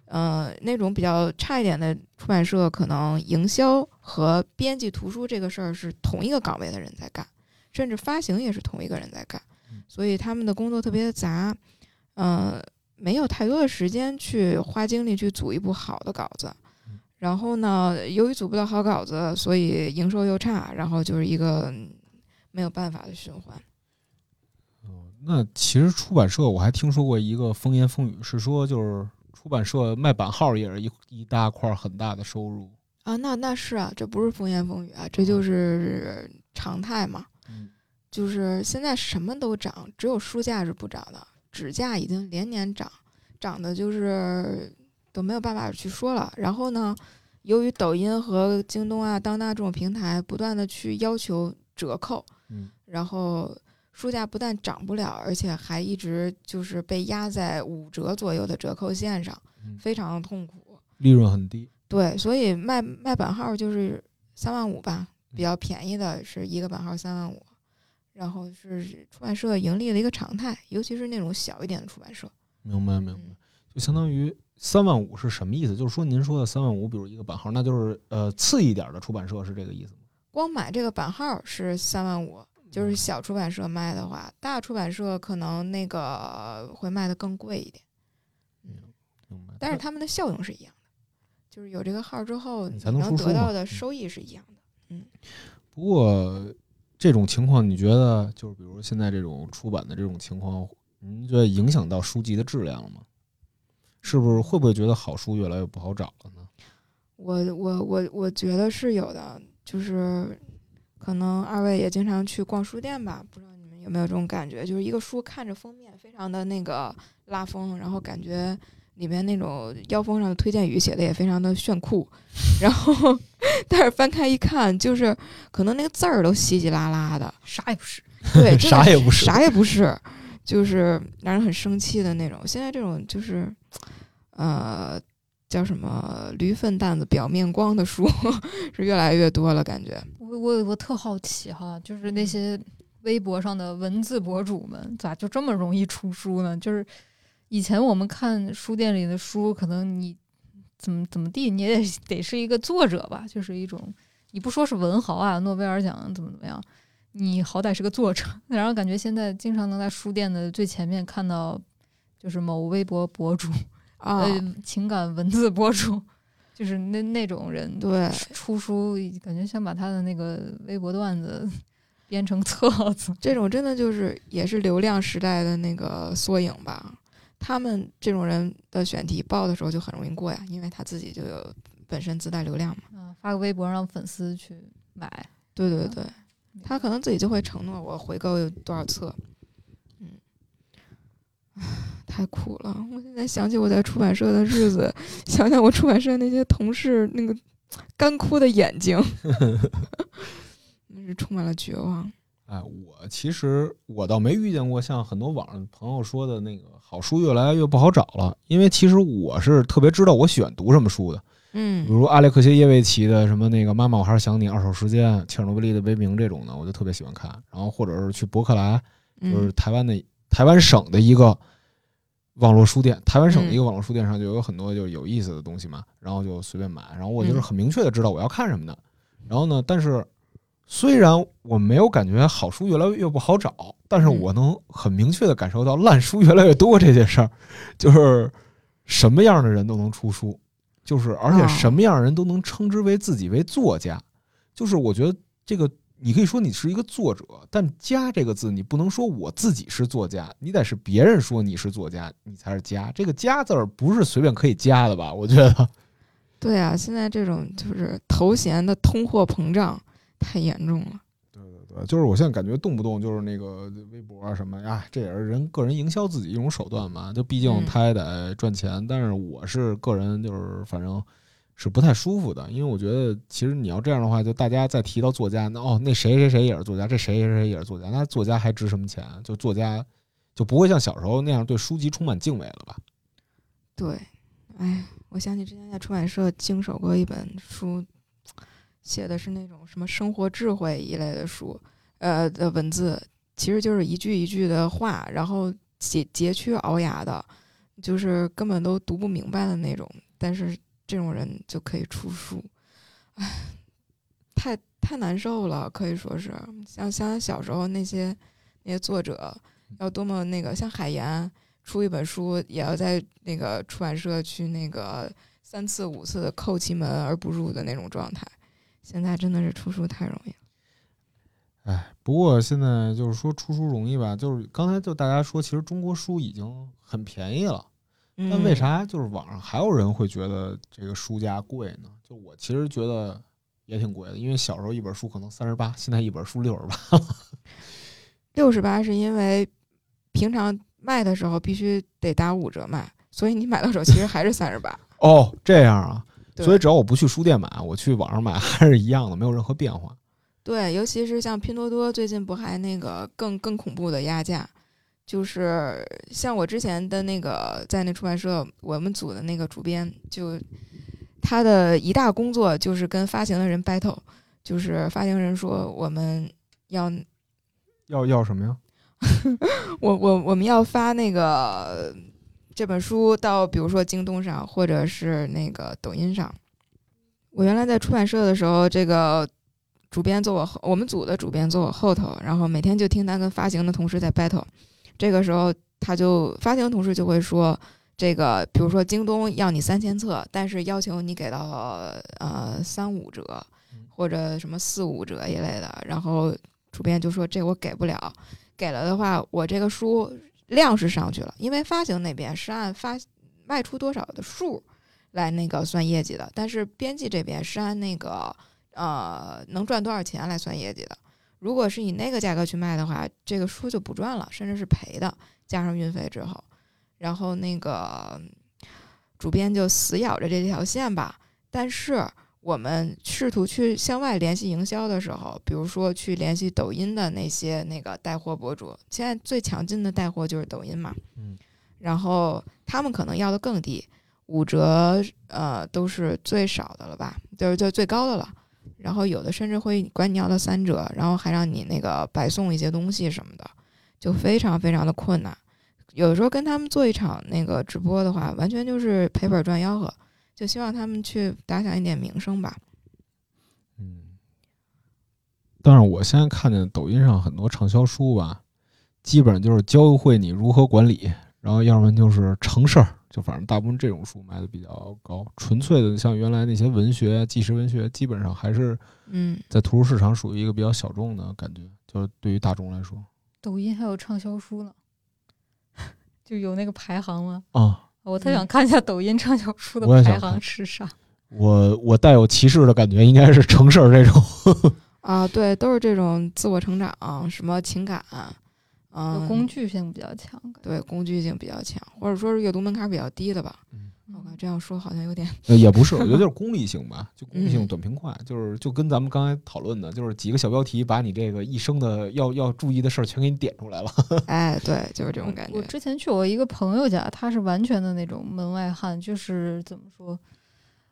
呃，那种比较差一点的出版社，可能营销和编辑图书这个事儿是同一个岗位的人在干，甚至发行也是同一个人在干嗯，所以他们的工作特别的杂，呃，没有太多的时间去花精力去组一部好的稿子。然后呢，由于组不到好稿子，所以营收又差，然后就是一个嗯没有办法的循环。哦，那其实出版社我还听说过一个风言风语，是说就是出版社卖版号也是一一大块儿很大的收入。啊，那那是啊，这不是风言风语啊，这就是常态嘛。嗯就是现在什么都涨，只有书价是不涨的，纸价已经连年涨，涨的就是都没有办法去说了。然后呢，由于抖音和京东啊、当当这种平台不断的去要求折扣，嗯然后书价不但涨不了，而且还一直就是被压在五折左右的折扣线上，嗯，非常的痛苦。利润很低。对，所以卖卖版号就是三万五吧，比较便宜的是一个版号三万五，然后是出版社盈利的一个常态，尤其是那种小一点的出版社。明白明白嗯，就相当于三万五是什么意思？就是说您说的三万五，比如一个版号，那就是呃次一点的出版社是这个意思吗？光买这个版号是三万五，就是小出版社卖的话，大出版社可能那个会卖的更贵一点，明白。但是他们的效用是一样的，就是有这个号之后，你你才能得到的收益是一样的。嗯不过这种情况，你觉得就是比如现在这种出版的这种情况，您觉得影响到书籍的质量了吗？是不是会不会觉得好书越来越不好找了呢？我我我我觉得是有的，就是可能二位也经常去逛书店吧，不知道你们有没有这种感觉，就是一个书看着封面非常的那个拉风，然后感觉里面那种腰封上的推荐语写的也非常的炫酷，然后但是翻开一看，就是可能那个字儿都稀稀拉拉的，啥也不是。对，啥也不是啥也不是，就是让人很生气的那种。现在这种就是，呃，叫什么“驴粪蛋子表面光”的书 是越来越多了，感觉。我我我特好奇哈，就是那些微博上的文字博主们，咋就这么容易出书呢？就是以前我们看书店里的书，可能你怎么怎么地，你也得得是一个作者吧，就是一种你不说是文豪啊，诺贝尔奖怎么怎么样，你好歹是个作者。然后感觉现在经常能在书店的最前面看到，就是某微博博主，啊、呃，情感文字博主，就是那那种人，对，出书，感觉想把他的那个微博段子 编成册子。这种真的就是也是流量时代的那个缩影吧。他们这种人的选题报的时候就很容易过呀，因为他自己就有本身自带流量嘛。嗯，发个微博让粉丝去买。对对对，他可能自己就会承诺我回购有多少册，太苦了。我现在想起我在出版社的日子，想想我出版社那些同事那个干枯的眼睛，那是充满了绝望。哎，我其实我倒没遇见过像很多网上朋友说的那个好书越来越不好找了，因为其实我是特别知道我喜欢读什么书的，嗯比嗯如阿列克谢耶维奇的什么那个《妈妈，我还是想你》二手时间，切尔诺贝利的悲鸣这种的，我就特别喜欢看。然后或者是去博客来，就是嗯台湾的台湾省的一个网络书店，台湾省的一个网络书店上就有很多就是有意思的东西嘛，然后就随便买。然后我就是嗯很明确的知道我要看什么的。然后呢，但是虽然我没有感觉好书越来越不好找，但是嗯我能很明确的感受到烂书越来越多这件事儿，就是什么样的人都能出书，就是而且哦什么样的人都能称之为自己为作家，就是我觉得这个。你可以说你是一个作者，但“家”这个字，你不能说我自己是作家，你得是别人说你是作家，你才是家。这个“家”字儿不是随便可以加的吧？我觉得。对啊，现在这种就是头衔的通货膨胀太严重了。对对对，就是我现在感觉动不动就是那个微博啊什么呀，这也是人个人营销自己一种手段嘛。就毕竟嗯他也得赚钱，但是我是个人就是反正是不太舒服的，因为我觉得其实你要这样的话，就大家再提到作家，那哦那谁谁谁也是作家，这谁谁谁也是作家，那作家还值什么钱？就作家就不会像小时候那样对书籍充满敬畏了吧？对，哎，我想起之前在出版社经手过一本书，写的是那种什么生活智慧一类的书，呃的文字，其实就是一句一句的话，然后截截屈聱牙的，就是根本都读不明白的那种。但是这种人就可以出书，哎，太太难受了，可以说是想想想小时候那些那些作者要多么那个，像海岩。出一本书也要在那个出版社去那个三次五次的叩其门而不入的那种状态。现在真的是出书太容易了。哎，不过现在就是说出书容易吧，就是刚才就大家说，其实中国书已经很便宜了，但为嗯？啥就是网上还有人会觉得这个书价贵呢？就我其实觉得也挺贵的，因为小时候一本书可能三十八，现在一本书六十八。六十八是因为平常卖的时候必须得打五折卖，所以你买到手其实还是三十八。哦，这样啊，所以只要我不去书店买，我去网上买还是一样的，没有任何变化。对，尤其是像拼多多最近不还那个更更恐怖的压价，就是像我之前的那个在那出版社，我们组的那个主编就他的一大工作就是跟发行的人 battle，就是发行人说我们要要要什么呀？我我我们要发那个这本书到比如说京东上或者是那个抖音上。我原来在出版社的时候，这个主编坐我后，我们组的主编坐我后头，然后每天就听他跟发行的同事在 battle。这个时候，他就发行同事就会说，这个比如说京东要你三千册，但是要求你给到呃三五折或者什么四五折一类的，然后主编就说这我给不了，给了的话，我这个书量是上去了，因为发行那边是按发卖出多少的数来那个算业绩的，但是编辑这边是按那个呃能赚多少钱来算业绩的。如果是以那个价格去卖的话，这个书就不赚了，甚至是赔的，加上运费之后。然后那个主编就死咬着这条线吧。但是我们试图去向外联系营销的时候，比如说去联系抖音的那些那个带货博主，现在最强劲的带货就是抖音嘛。嗯。然后他们可能要的更低，五折呃都是最少的了吧，就是就最高的了。然后有的甚至会管你要到三折，然后还让你那个白送一些东西什么的，就非常非常的困难。有时候跟他们做一场那个直播的话，完全就是赔本赚吆喝，就希望他们去打响一点名声吧。嗯，但是我现在看见抖音上很多畅销书吧，基本就是教会你如何管理，然后要不然就是成事儿。就反正大部分这种书卖的比较高，纯粹的像原来那些文学、纪实文学，基本上还是嗯，在图书市场属于一个比较小众的感觉。就是对于大众来说，抖音还有畅销书呢，就有那个排行吗？啊，我特想看一下抖音畅销书的排行是啥。我我带有歧视的感觉，应该是成事儿这种。啊，对，都是这种自我成长，什么情感，嗯，工具性比较强。对工具性比较强，或者说是阅读门槛比较低的吧。嗯，我靠，这样说好像有点呃也不是，我觉得就是功利性吧，就功利性、嗯短平快，就是就跟咱们刚才讨论的，就是几个小标题把你这个一生的要要注意的事儿全给你点出来了。哎，对，就是这种感觉。我之前去我一个朋友家，他是完全的那种门外汉，就是怎么说，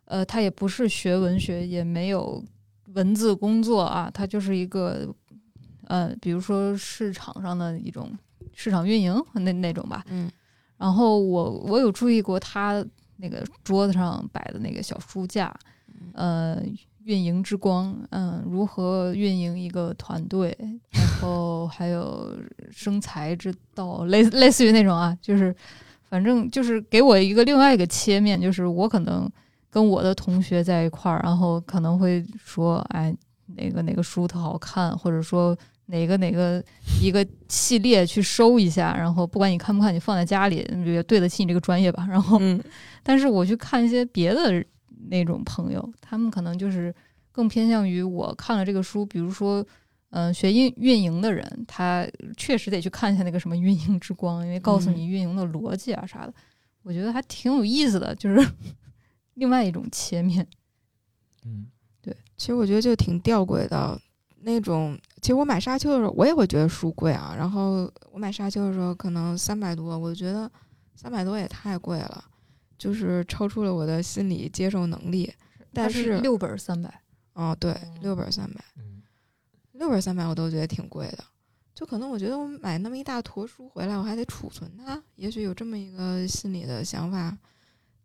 呃，他也不是学文学，也没有文字工作啊，他就是一个呃，比如说市场上的一种市场运营那那种吧。嗯然后我我有注意过他那个桌子上摆的那个小书架，呃，运营之光，嗯，如何运营一个团队，然后还有生财之道，类类似于那种啊，就是反正就是给我一个另外一个切面，就是我可能跟我的同学在一块儿，然后可能会说，哎，哪个哪个书特好看，或者说哪个哪个一个系列去收一下，然后不管你看不看，你放在家里也对得起你这个专业吧。然后，嗯。但是我去看一些别的那种朋友，他们可能就是更偏向于我看了这个书，比如说，嗯、学运运营的人，他确实得去看一下那个什么运营之光，因为告诉你运营的逻辑啊啥的，我觉得还挺有意思的，就是另外一种切面。嗯，对。其实我觉得就挺吊诡的，那种。其实我买沙丘的时候，我也会觉得书贵啊。然后我买沙丘的时候，可能三百多，我就觉得三百多也太贵了，就是超出了我的心理接受能力。但是六本三百，哦，对，六本三百，嗯六本三百我都觉得挺贵的。就可能我觉得我买那么一大坨书回来，我还得储存它，也许有这么一个心理的想法。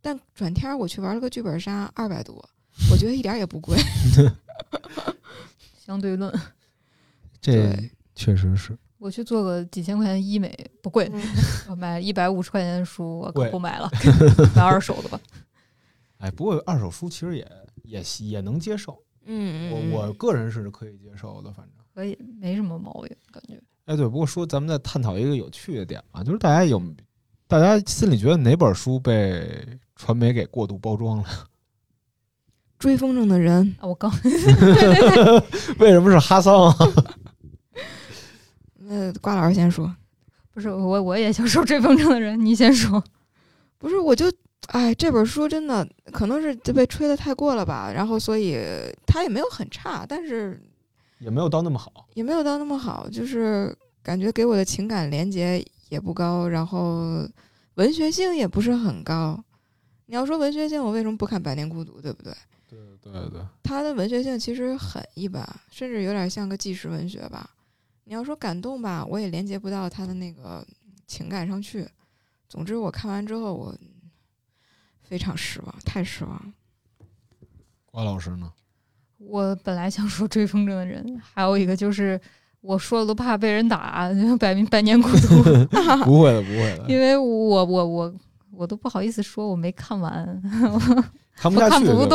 但转天我去玩了个剧本杀，二百多，我觉得一点儿也不贵。相对论。这确实是。我去做个几千块钱医美不贵，嗯 我买一百五十块钱的书我可不买了，买二手的吧。哎，不过二手书其实也也也能接受，嗯我我个人是可以接受的，反正。可以，没什么毛病，感觉。哎，对，不过说咱们再探讨一个有趣的点吧，就是大家有大家心里觉得哪本书被传媒给过度包装了？追风筝的人，啊，我刚 为什么是哈桑啊？呃，瓜老师先说。不是我，我也想说追风筝的人，你先说。不是，我就哎，这本书真的可能是就被吹的太过了吧，然后所以它也没有很差，但是也没有到那么好。也没有到那么好，就是感觉给我的情感连接也不高，然后文学性也不是很高。你要说文学性，我为什么不看《百年孤独》，对不对？对对对，他的文学性其实很一般，甚至有点像个纪实文学吧。你要说感动吧，我也连接不到他的那个情感上去。总之，我看完之后，我非常失望，太失望了。瓜老师呢？我本来想说追风筝的人，还有一个就是我说了都怕被人打，百百年孤独，不会的，不会的，因为我我我我都不好意思说我没看完，看不下去，我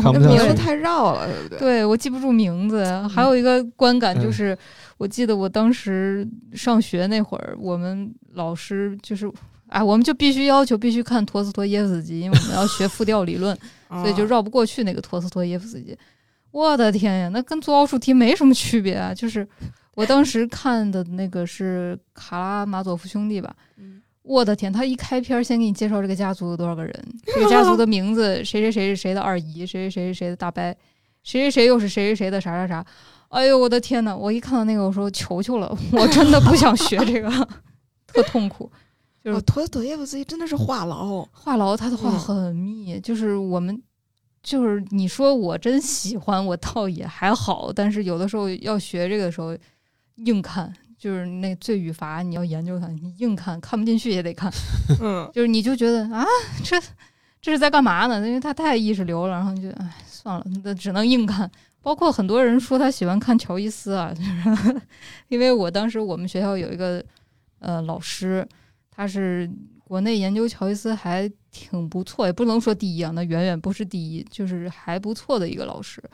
看不动，名字太绕了，对不对？对我记不住名字。还有一个观感就是，我记得我当时上学那会儿，我们老师就是。哎，我们就必须要求必须看陀思妥耶夫斯基，因为我们要学复调理论，啊所以就绕不过去那个陀思妥耶夫斯基。我的天呀，那跟做奥数题没什么区别啊！就是我当时看的那个是卡拉马佐夫兄弟吧，嗯我的天，他一开篇先给你介绍这个家族有多少个人，这个家族的名字，谁谁谁是谁的二姨，谁谁谁是谁的大伯，谁谁谁又是谁谁谁的啥啥啥。哎呦我的天呐，我一看到那个，我说求求了，我真的不想学这个，特痛苦。就是哦，陀思妥耶夫斯基真的是话痨，话痨，他的话嗯很密，就是我们。就是你说我真喜欢，我倒也还好，但是有的时候要学这个的时候，硬看，就是那罪与罚，你要研究它，你硬看，看不进去也得看，嗯，就是你就觉得啊，这这是在干嘛呢？因为他太意识流了，然后就哎算了，那只能硬看。包括很多人说他喜欢看乔伊斯啊，就是 因为我当时我们学校有一个呃老师，他是国内研究乔伊斯还挺不错，也不能说第一啊，那远远不是第一，就是还不错的一个老师，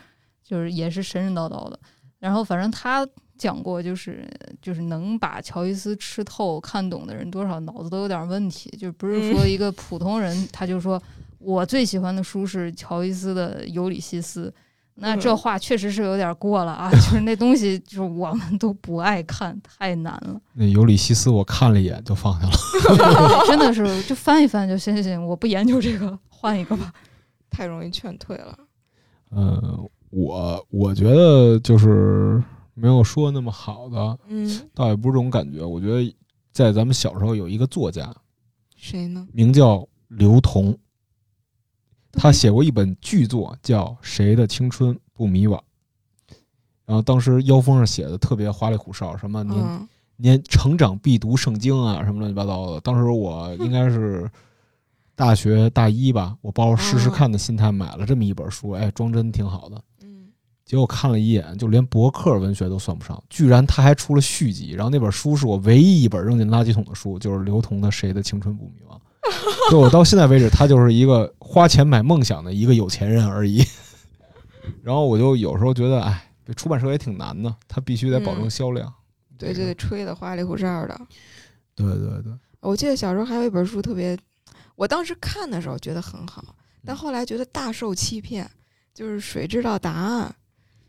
就是也是神神叨叨的。然后反正他讲过，就是就是能把乔伊斯吃透、看懂的人，多少脑子都有点问题，就不是说一个普通人，他就说我最喜欢的书是乔伊斯的《尤里西斯》。那这嗯话确实是有点过了啊，就是那东西，就是我们都不爱看，太难了。那尤里西斯我看了一眼就放下了。对真的是就翻一翻就行行，我不研究这个，换一个吧。太容易劝退了。呃，我我觉得就是没有说那么好的，嗯，倒也不是这种感觉。我觉得在咱们小时候有一个作家，谁呢？名叫刘同，他写过一本巨作叫《谁的青春不迷惘》，然后当时腰封上写的特别花里胡哨，什么您、嗯年成长必读圣经啊，什么乱七八糟的。当时我应该是大学大一吧，我抱着试试看的心态买了这么一本书，哎，装帧挺好的。嗯，结果看了一眼，就连博客文学都算不上，居然他还出了续集。然后那本书是我唯一一本扔进垃圾桶的书，就是刘同的《谁的青春不迷茫》。就我到现在为止，他就是一个花钱买梦想的一个有钱人而已。然后我就有时候觉得，哎，这出版社也挺难的，他必须得保证销量。对，就得吹的花里胡哨的。对对对，我记得小时候还有一本书特别，我当时看的时候觉得很好，但后来觉得大受欺骗，就是谁知道答案，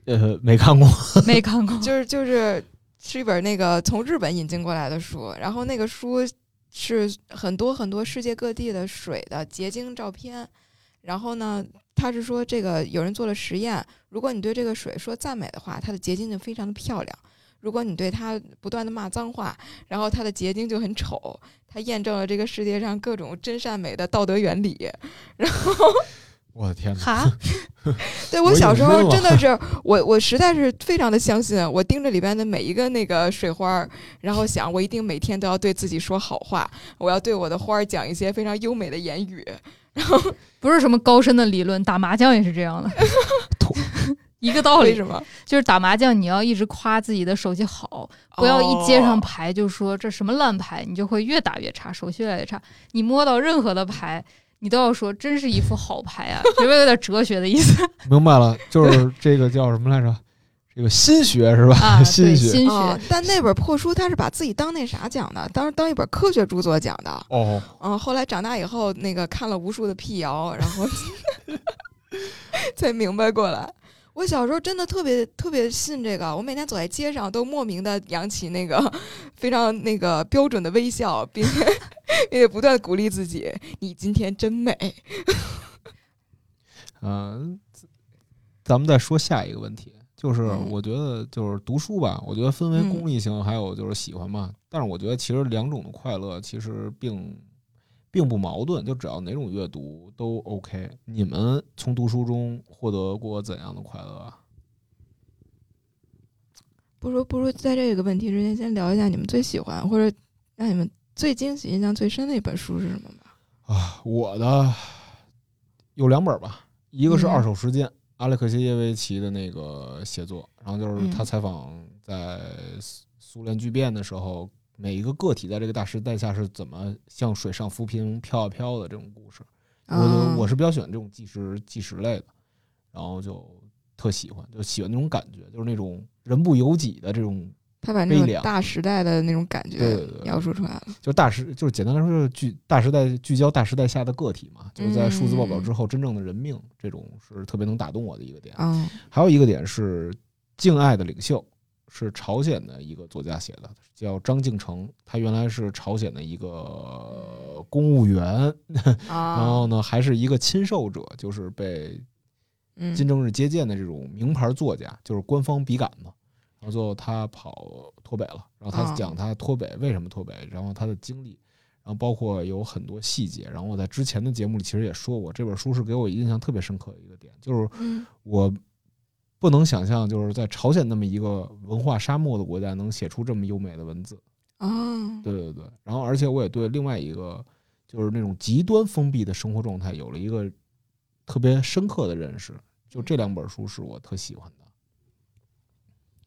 呃，没看过。没看过，就是就是是一本那个从日本引进过来的书，然后那个书是很多很多世界各地的水的结晶照片，然后呢，他是说这个有人做了实验，如果你对这个水说赞美的话，它的结晶就非常的漂亮。如果你对它不断的骂脏话，然后它的结晶就很丑。它验证了这个世界上各种真善美的道德原理。我的天哪！哈，对我小时候真的是，我我实在是非常的相信，我盯着里边的每一个那个水花儿，然后想我一定每天都要对自己说好话，我要对我的花儿讲一些非常优美的言语。然后不是什么高深的理论，打麻将也是这样的 吐，一个道理，为什么？就是打麻将你要一直夸自己的手气好，不要一接上哦牌就说这什么烂牌，你就会越打越差，手气越来越差。你摸到任何的牌，你都要说真是一副好牌啊，有没有有点哲学的意思明白了，就是 这个叫什么来着？这个心学是吧？啊？心，学。心哦学，但那本破书他是把自己当那啥讲的，当当一本科学著作讲的。哦，嗯，后来长大以后，那个看了无数的辟谣，然后 才明白过来。我小时候真的特别特别信这个，我每天走在街上都莫名的扬起那个 非常那个标准的微笑，并且并且不断鼓励自己：“你今天真美。嗯、咱们再说下一个问题，就是嗯我觉得就是读书吧，我觉得分为嗯功利性，还有就是喜欢嘛。但是我觉得其实两种的快乐其实并并不矛盾，就只要哪种阅读都 OK。你们从读书中获得过怎样的快乐啊？不如不如在这个问题之前，先聊一下你们最喜欢或者让你们最惊喜、印象最深的一本书是什么吗？啊，我的有两本吧，一个是《嗯二手时间》，阿列克谢耶维奇的那个写作，然后就是他嗯采访在苏苏联巨变的时候，每一个个体在这个大时代下是怎么像水上浮萍飘啊飘的这种故事。我啊我是比较喜欢这种纪实纪实类的，然后就特喜欢，就喜欢那种感觉，就是那种人不由己的这种，他把那种大时代的那种感觉描述出来了。就大时就是简单来说就是聚大时代聚焦大时代下的个体嘛，就是在数字报表之后真正的人命，这种是特别能打动我的一个点。嗯还有一个点是《敬爱的领袖》，是朝鲜的一个作家写的，叫张敬成，他原来是朝鲜的一个公务员，然啊，后呢还是一个亲受者，就是被嗯金正日接见的这种名牌作家，就是官方笔杆子。然后最后他跑脱北了，然后他啊讲他脱北为什么脱北，然后他的经历，然后包括有很多细节。然后我在之前的节目里其实也说过，这本书是给我印象特别深刻的一个点，就是嗯我不能想象，就是在朝鲜那么一个文化沙漠的国家，能写出这么优美的文字。啊，对对对，然后而且我也对另外一个就是那种极端封闭的生活状态有了一个特别深刻的认识。就这两本书是我特喜欢的。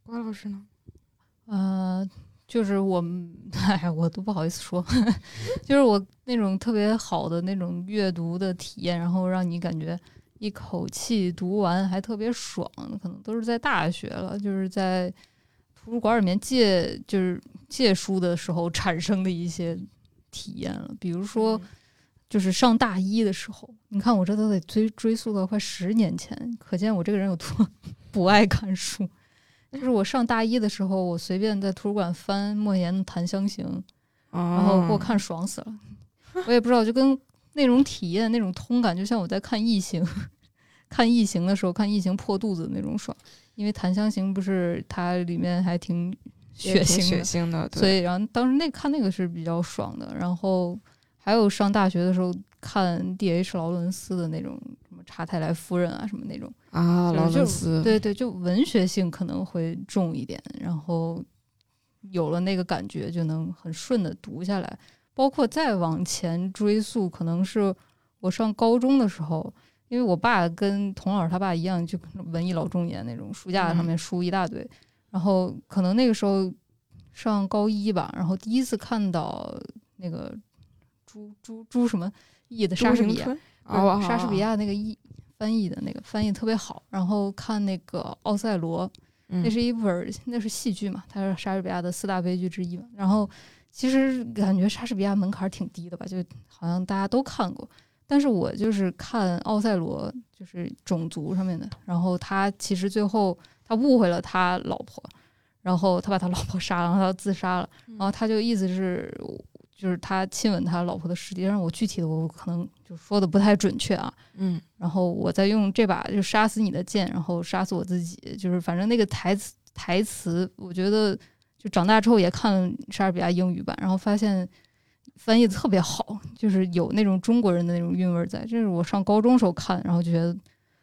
郭老师呢？呃，就是我们，哎，我都不好意思说，就是我那种特别好的那种阅读的体验，然后让你感觉一口气读完还特别爽，可能都是在大学了，就是在图书馆里面借就是借书的时候产生的一些体验了，比如说。就是上大一的时候，你看我这都得追追溯到快十年前，可见我这个人有多 不爱看书。就是我上大一的时候，我随便在图书馆翻莫言的《檀香刑》，然然后给我看爽死了。我也不知道，就跟那种体验、那种通感，就像我在看《异形 》，看《异形》的时候，看《异形》破肚子的那种爽。因为《檀香刑》不是它里面还挺血腥的，血腥的，对所以然后当时那看那个是比较爽的。然后还有上大学的时候看 D.H. 劳伦斯的那种什么查泰莱夫人啊什么那种，啊，劳就是伦斯，对对，就文学性可能会重一点，然后有了那个感觉就能很顺的读下来。包括再往前追溯，可能是我上高中的时候，因为我爸跟童老师他爸一样，就 文艺老中年那种，书架上面书一大堆。然后可能那个时候上高一吧，然后第一次看到那个朱朱朱什么译的莎士比亚，莎士比亚那个译翻译的那个翻译特别好，然后看那个《奥赛罗》，嗯那是一本儿那是戏剧嘛，它是莎士比亚的四大悲剧之一嘛。然后其实感觉莎士比亚门槛挺低的吧，就好像大家都看过。但是我就是看《奥赛罗》，就是种族上面的。然后他其实最后他误会了他老婆，然后他把他老婆杀了，然后他自杀了。然后他就意思是，就是他亲吻他老婆的尸体。但是我具体的我可能就说的不太准确啊。嗯然后我再用这把就杀死你的剑，然后杀死我自己，就是反正那个台词台词，我觉得就长大之后也看莎士比亚英语版，然后发现翻译的特别好，就是有那种中国人的那种韵味在。这是我上高中时候看，然后就觉得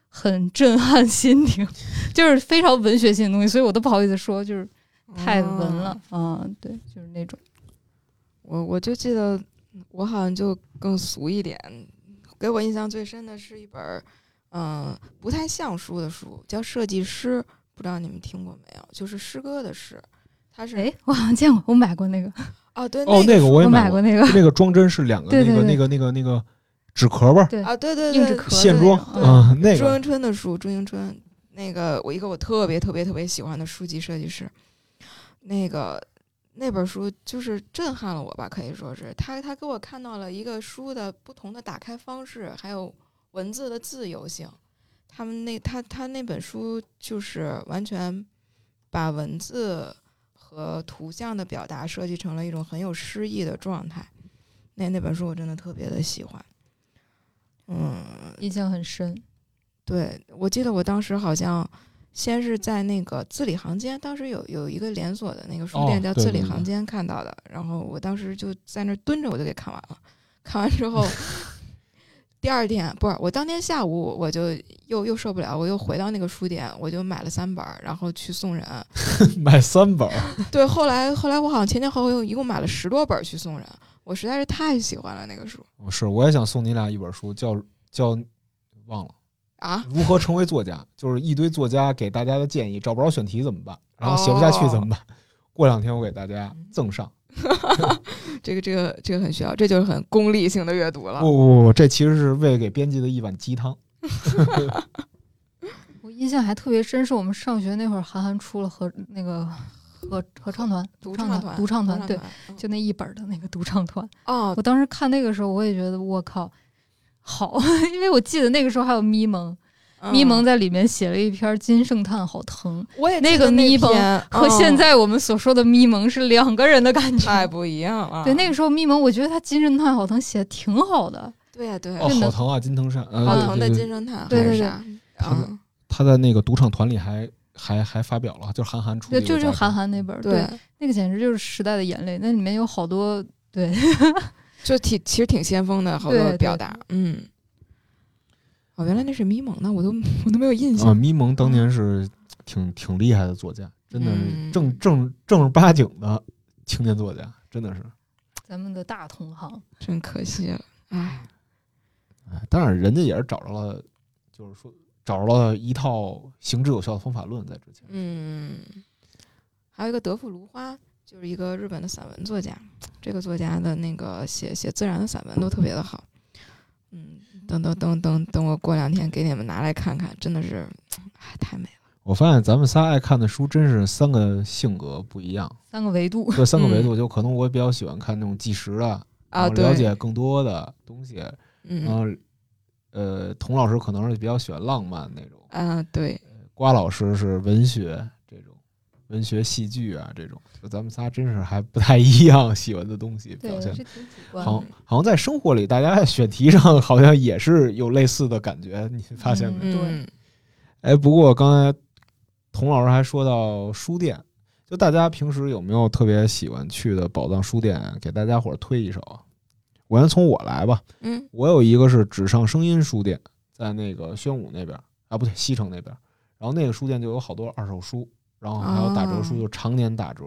很震撼心灵，就是非常文学性的东西，所以我都不好意思说，就是太文了哦。嗯，对，就是那种。我我就记得我好像就更俗一点，给我印象最深的是一本儿，嗯、不太像书的书，叫《设计师》，不知道你们听过没有？就是诗歌的诗，它是哎，我好像见过，我买过那个，哦对哦，那那个我也过买过，那个，那个装帧是两个 那个那个那个那个纸壳吧，对，啊对对对硬纸壳线装啊，那个朱迎春的书，朱迎春那个我一个我特别特别特别喜欢的书籍设计师，那个那本书就是震撼了我吧，可以说是他他给我看到了一个书的不同的打开方式，还有文字的自由性。他们那他他那本书就是完全把文字和图像的表达设计成了一种很有诗意的状态。那那本书我真的特别的喜欢。嗯，印象很深。对，我记得我当时好像先是在那个字里行间，当时有有一个连锁的那个书哦店叫字里行间看到的，然后我当时就在那儿蹲着，我就给看完了。看完之后，第二天不是我当天下午我就又又受不了，我又回到那个书店，我就买了三本，然后去送人。买三本，对，后来后来我好像前前后后一共买了十多本去送人，我实在是太喜欢了那个书哦是我也想送你俩一本书，叫叫忘了啊。如何成为作家，就是一堆作家给大家的建议，找不着选题怎么办？然后写不下去怎么办？过两天我给大家赠上。这个这个这个很需要，这就是很功利性的阅读了。不不不，这其实是为给编辑的一碗鸡汤。我印象还特别深，是我们上学那会儿，韩寒出了和那个合合唱团、独唱团，独唱团，对，嗯就那一本的那个独唱团。哦我，当时看那个时候，我也觉得我靠，好，因为我记得那个时候还有咪蒙，咪蒙嗯，在里面写了一篇《金圣叹》，好疼，我也那记得那个咪蒙篇 和现嗯在我们所说的咪蒙是两个人的感觉。太不一样了。对，那个时候咪蒙，我觉得他《金圣叹》好疼写的挺好的。对呀对呀哦，好疼啊，金藤山，呃，好疼的对对对金圣叹对对对还是啥？他在那个独唱团里还还还发表了，就是韩寒出的对，就是一个杂志韩寒那本儿，对，那个简直就是时代的眼泪。那里面有好多对，就挺其实挺先锋的，好多表达。嗯，哦，原来那是咪蒙那，我都我都没有印啊，象。咪蒙当年是挺挺厉害的作家，真的是嗯正正正儿八经的青年作家，真的是。咱们的大同行。真可惜了，哎，哎，当然人家也是找着了，就是说找着了一套行之有效的方法论在之前。嗯，还有一个德富芦花，就是一个日本的散文作家，这个作家的那个写写自然的散文都特别的好。嗯，等等等等等，我过两天给你们拿来看看，真的是，哎，太美了。我发现咱们仨爱看的书真是三个性格不一样，三个维度，这三个维嗯度，就可能我比较喜欢看那种纪实的，啊，了解更多的东西，然嗯后呃，童老师可能是比较喜欢浪漫那种，啊，对，瓜老师是文学文学戏剧啊这种，就咱们仨真是还不太一样，喜欢的东西对表，现好。，好像在生活里，大家选题上好像也是有类似的感觉，你发现没？嗯对嗯哎，不过刚才童老师还说到书店，就大家平时有没有特别喜欢去的宝藏书店，给大家伙儿推一手啊？我先从我来吧，嗯我有一个是纸上声音书店，在那个宣武那边啊，不对，西城那边。然后那个书店就有好多二手书，然后还有打折书，哦就常年打折。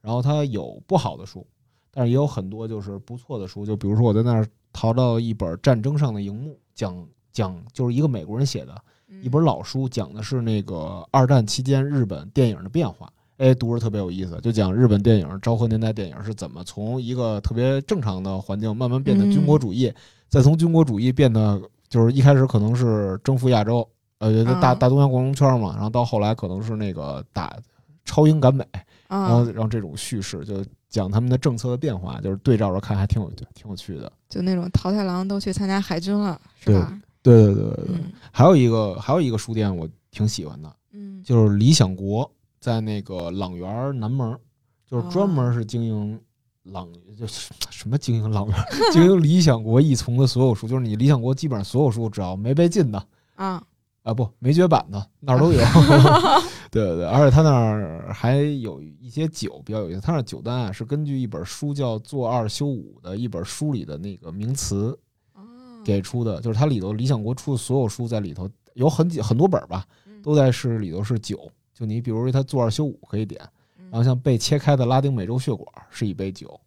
然后它有不好的书，但是也有很多就是不错的书。就比如说我在那儿淘到一本《战争上的荧幕》，讲讲就是一个美国人写的嗯一本老书，讲的是那个二战期间日本电影的变化。哎，读着特别有意思，就讲日本电影昭和年代电影是怎么从一个特别正常的环境慢慢变得军国主义，再从军国主义变得就是一开始可能是征服亚洲，呃，大啊大东亚共荣圈嘛，然后到后来可能是那个打超英赶美，然后让，这种叙事就讲他们的政策的变化，就是对照着看还挺有挺有趣的。就那种桃太郎都去参加海军了，是对吧？对对对对对，嗯。还有一个还有一个书店我挺喜欢的，嗯。就是理想国，在那个朗园南门，就是专门是经营朗，就是 什么经营朗园，经营理想国一丛的所有书，就是你理想国基本上所有书，只要没被禁的啊，啊，不没绝版的哪儿都有。对对对，而且他那儿还有一些酒比较有意思，他那儿酒单啊是根据一本书叫《做二修五》的一本书里的那个名词哦给出的，就是它里头理想国出的所有书在里头有很几很多本儿吧，嗯都在是里头是酒。就你比如说他做二休五可以点，嗯然后像被切开的拉丁美洲血管是一杯酒，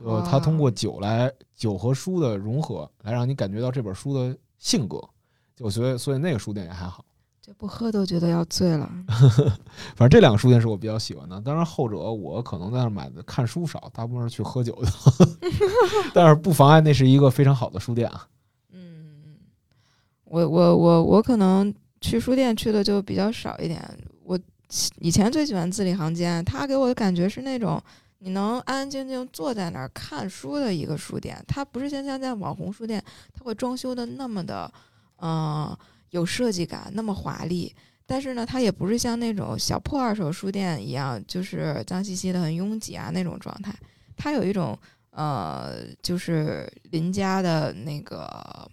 就他通过酒来酒和书的融合，来让你感觉到这本书的性格。就所以所以那个书店也还好，这不喝都觉得要醉了。反正这两个书店是我比较喜欢的。当然后者我可能在那儿买的看书少，大部分是去喝酒的，但是不妨碍那是一个非常好的书店啊。嗯，我我我我可能去书店去的就比较少一点。我以前最喜欢字里行间，它给我的感觉是那种你能安安静静坐在那儿看书的一个书店。它不是像现在网红书店，它会装修的那么的，呃，有设计感，那么华丽。但是呢，它也不是像那种小破二手书店一样，就是脏兮兮的、很拥挤啊那种状态。它有一种呃，就是邻家的那个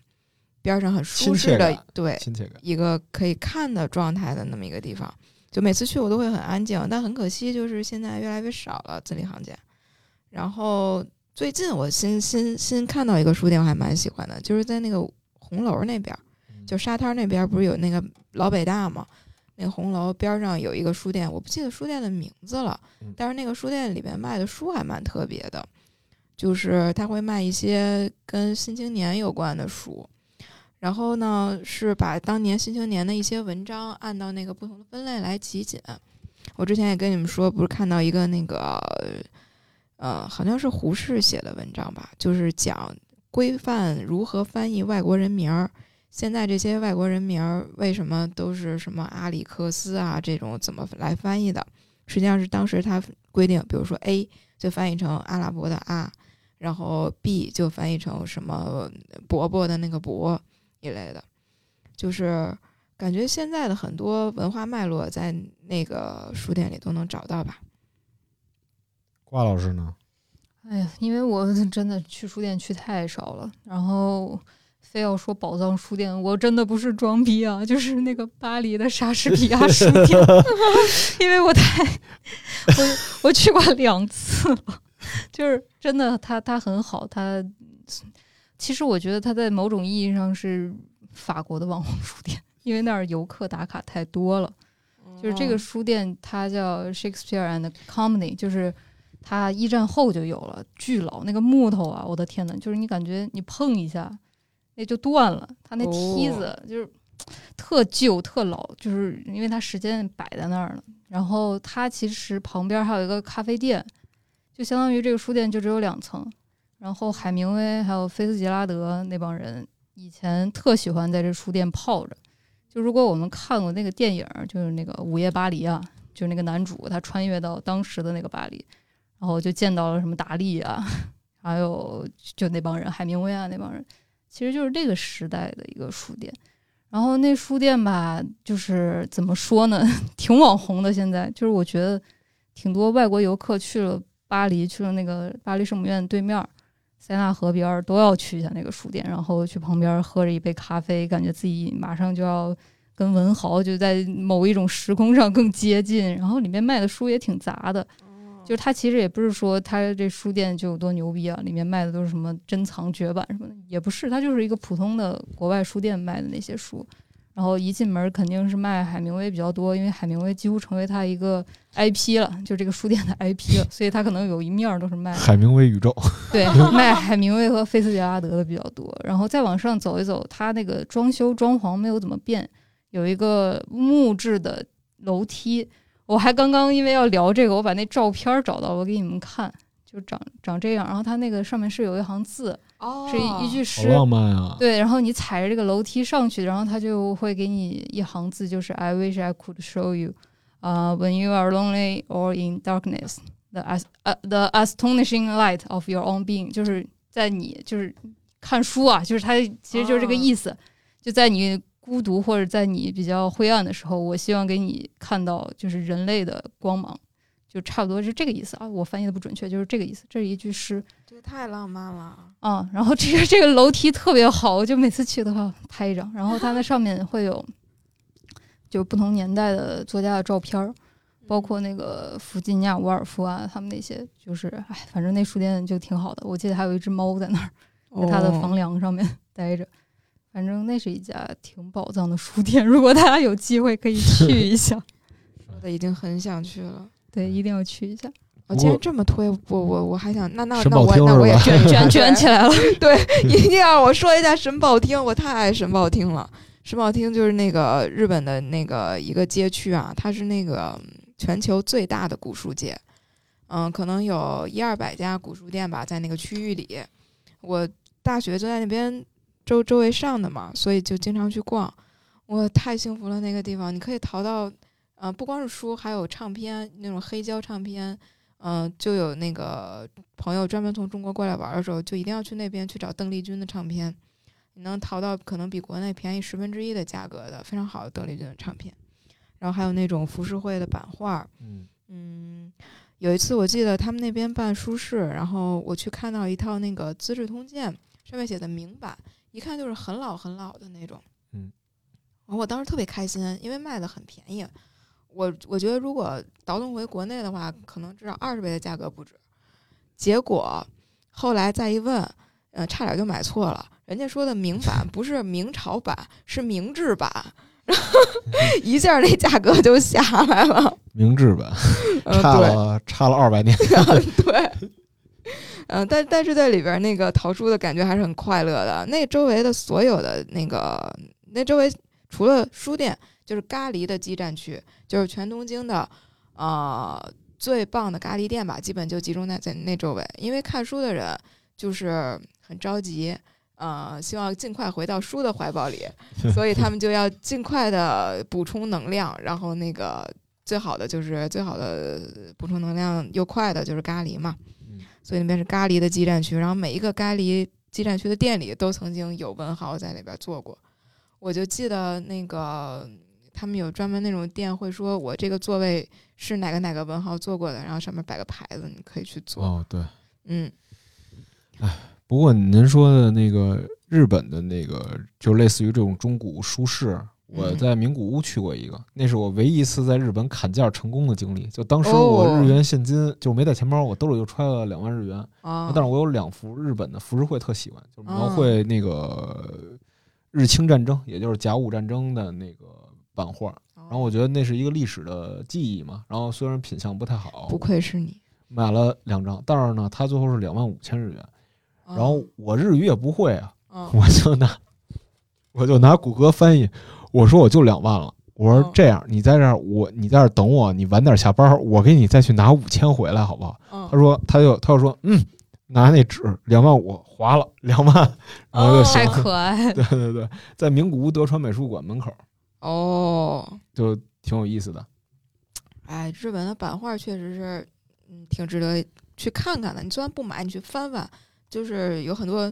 边儿上很舒适的，对亲切感。一个可以看的状态的那么一个地方。就每次去我都会很安静，但很可惜就是现在越来越少了字里行间。然后最近我新新新看到一个书店，我还蛮喜欢的，就是在那个红楼那边儿，就沙滩那边儿不是有那个老北大吗？那个红楼边儿上有一个书店，我不记得书店的名字了嗯，但是那个书店里面卖的书还蛮特别的，就是他会卖一些跟《新青年》有关的书，然后呢是把当年《新青年》的一些文章按照那个不同的分类来集锦。我之前也跟你们说，不是看到一个那个，呃，好像是胡适写的文章吧，就是讲规范如何翻译外国人名儿。现在这些外国人名儿为什么都是什么阿里克斯啊这种怎么来翻译的？实际上是当时他规定，比如说 A 就翻译成阿拉伯的阿，然后 B 就翻译成什么伯伯的那个伯一类的，就是感觉现在的很多文化脉络在那个书店里都能找到吧。瓜老师呢？哎呀，因为我 真的去书店去太少了，然后非要说宝藏书店，我真的不是装逼啊，就是那个巴黎的莎士比亚 书店，因为我太我我去过两次了，就是真的，它它很好，它其实我觉得它在某种意义上是法国的网红书店，因为那儿游客打卡太多了。就是这个书店，它叫 Shakespeare and Company，就是它一战后就有了，巨老，那个木头啊，我的天呐，就是你感觉你碰一下，那就断了，它那梯子就是特旧特老，就是因为它时间摆在那儿了。然后它其实旁边还有一个咖啡店，就相当于这个书店就只有两层。然后海明威还有菲茨杰拉德那帮人以前特喜欢在这书店泡着。就如果我们看过那个电影，就是那个《午夜巴黎》啊，就是那个男主他穿越到当时的那个巴黎，然后就见到了什么达利啊，还有就那帮人，海明威啊那帮人，其实就是这个时代的一个书店。然后那书店吧，就是怎么说呢，挺网红的。现在就是我觉得挺多外国游客去了巴黎，去了那个巴黎圣母院对面。塞纳河边都要去一下那个书店，然后去旁边喝着一杯咖啡，感觉自己马上就要跟文豪就在某一种时空上更接近。然后里面卖的书也挺杂的，就是它其实也不是说它这书店就有多牛逼啊，里面卖的都是什么珍藏绝版什么的，也不是，它就是一个普通的国外书店卖的那些书。然后一进门肯定是卖海明威比较多，因为海明威几乎成为他一个 IP 了，就这个书店的 IP 了，所以他可能有一面都是卖海明威宇宙，对，卖海明威和菲茨杰拉德的比较多。然后再往上走一走，他那个装修装潢没有怎么变，有一个木质的楼梯。我还刚刚因为要聊这个，我把那照片找到了，我给你们看，就长长这样。然后它那个上面是有一行字，哦是一一句好诗。浪漫啊！对，然后你踩着这个楼梯上去，然后它就会给你一行字，就是 I wish I could show you，啊、w h e n you are lonely or in darkness, the as 呃、the astonishing light of your own being，就是在你就是看书啊，就是它其实就是这个意思，就在你孤独或者在你比较灰暗的时候，我希望给你看到就是人类的光芒，就差不多是这个意思啊。我翻译的不准确，就是这个意思。这是一句诗。这个太浪漫了。啊，然后这个 这个楼梯特别好，我就每次去的话拍一张。然后它那上面会有，就不同年代的作家的照片儿，包括那个弗吉尼亚·伍尔夫啊，他们那些，就是哎，反正那书店就挺好的。我记得还有一只猫在那儿，在它的哦房梁上面待着。反正那是一家挺宝藏的书店，如果大家有机会可以去一下。说的已经很想去了。对，一定要去一下，我既然这么推，我我我还想，那那那我那我也卷卷 卷起来了。对，一定要我说一下神保町，我太爱神保町了。神保町就是那个日本的那个一个街区啊，它是那个嗯全球最大的古书街，嗯，可能有一二百家古书店吧，在那个区域里。我大学就在那边周周围上的嘛，所以就经常去逛。我太幸福了，那个地方你可以淘到，呃，不光是书，还有唱片，那种黑胶唱片。嗯、就有那个朋友专门从中国过来玩的时候，就一定要去那边去找邓丽君的唱片，你能淘到可能比国内便宜十分之一的价格的非常好的邓丽君的唱片。然后还有那种浮世绘的版画，嗯，嗯，有一次我记得他们那边办书市，然后我去看到一套那个《资治通鉴》，上面写的明版，一看就是很老很老的那种。嗯，我当时特别开心，因为卖的很便宜。我我觉得如果倒腾回国内的话，可能至少二十倍的价格不止。结果后来再一问，呃，差点就买错了。人家说的明版不是明朝版，是明制版，然后 一下那价格就下来了。明制版嗯，差对了差了二百年。对，嗯，但但是在里边儿那个淘书的感觉还是很快乐的。那周围的所有的那个，那周围除了书店，就是咖喱的基站区，就是全东京的，呃，最棒的咖喱店吧，基本就集中在在那周围。因为看书的人就是很着急，呃，希望尽快回到书的怀抱里，所以他们就要尽快的补充能量，然后那个最好的就是最好的补充能量又快的就是咖喱嘛，嗯所以那边是咖喱的基站区，然后每一个咖喱基站区的店里都曾经有文豪在那边做过，我就记得那个他们有专门那种店会说，我这个座位是哪个哪个文豪做过的，然后上面摆个牌子，你可以去坐。哦，对。嗯不过您说的那个日本的那个，就类似于这种中古书市，我嗯在名古屋去过一个，那是我唯一一次在日本砍价成功的经历。就当时哦我日元现金就没带钱包，我兜里就揣了两万日元，啊，但是我有两幅日本的浮世绘特喜欢，就是描哦绘那个日清战争，也就是甲午战争的那个版画。然然后我觉得那是一个历史的记忆嘛。然后虽然品相不太好，不愧是你，买了两张，但是呢，它最后是两万五千日元。然然后我日语也不会啊，嗯我就拿我就拿谷歌翻译，我说我就两万了。我说嗯这样，你在这儿，我你在这儿等我，你晚点下班，我给你再去拿五千回来，好不好？嗯他说，他就他就说，嗯，拿那纸两万五划了两万，然后就。太可爱。对对对，在名古屋德川美术馆门口，哦，就挺有意思的。哎，日本的版画确实是，嗯，挺值得去看看的。你虽然不买，你去翻翻，就是有很多，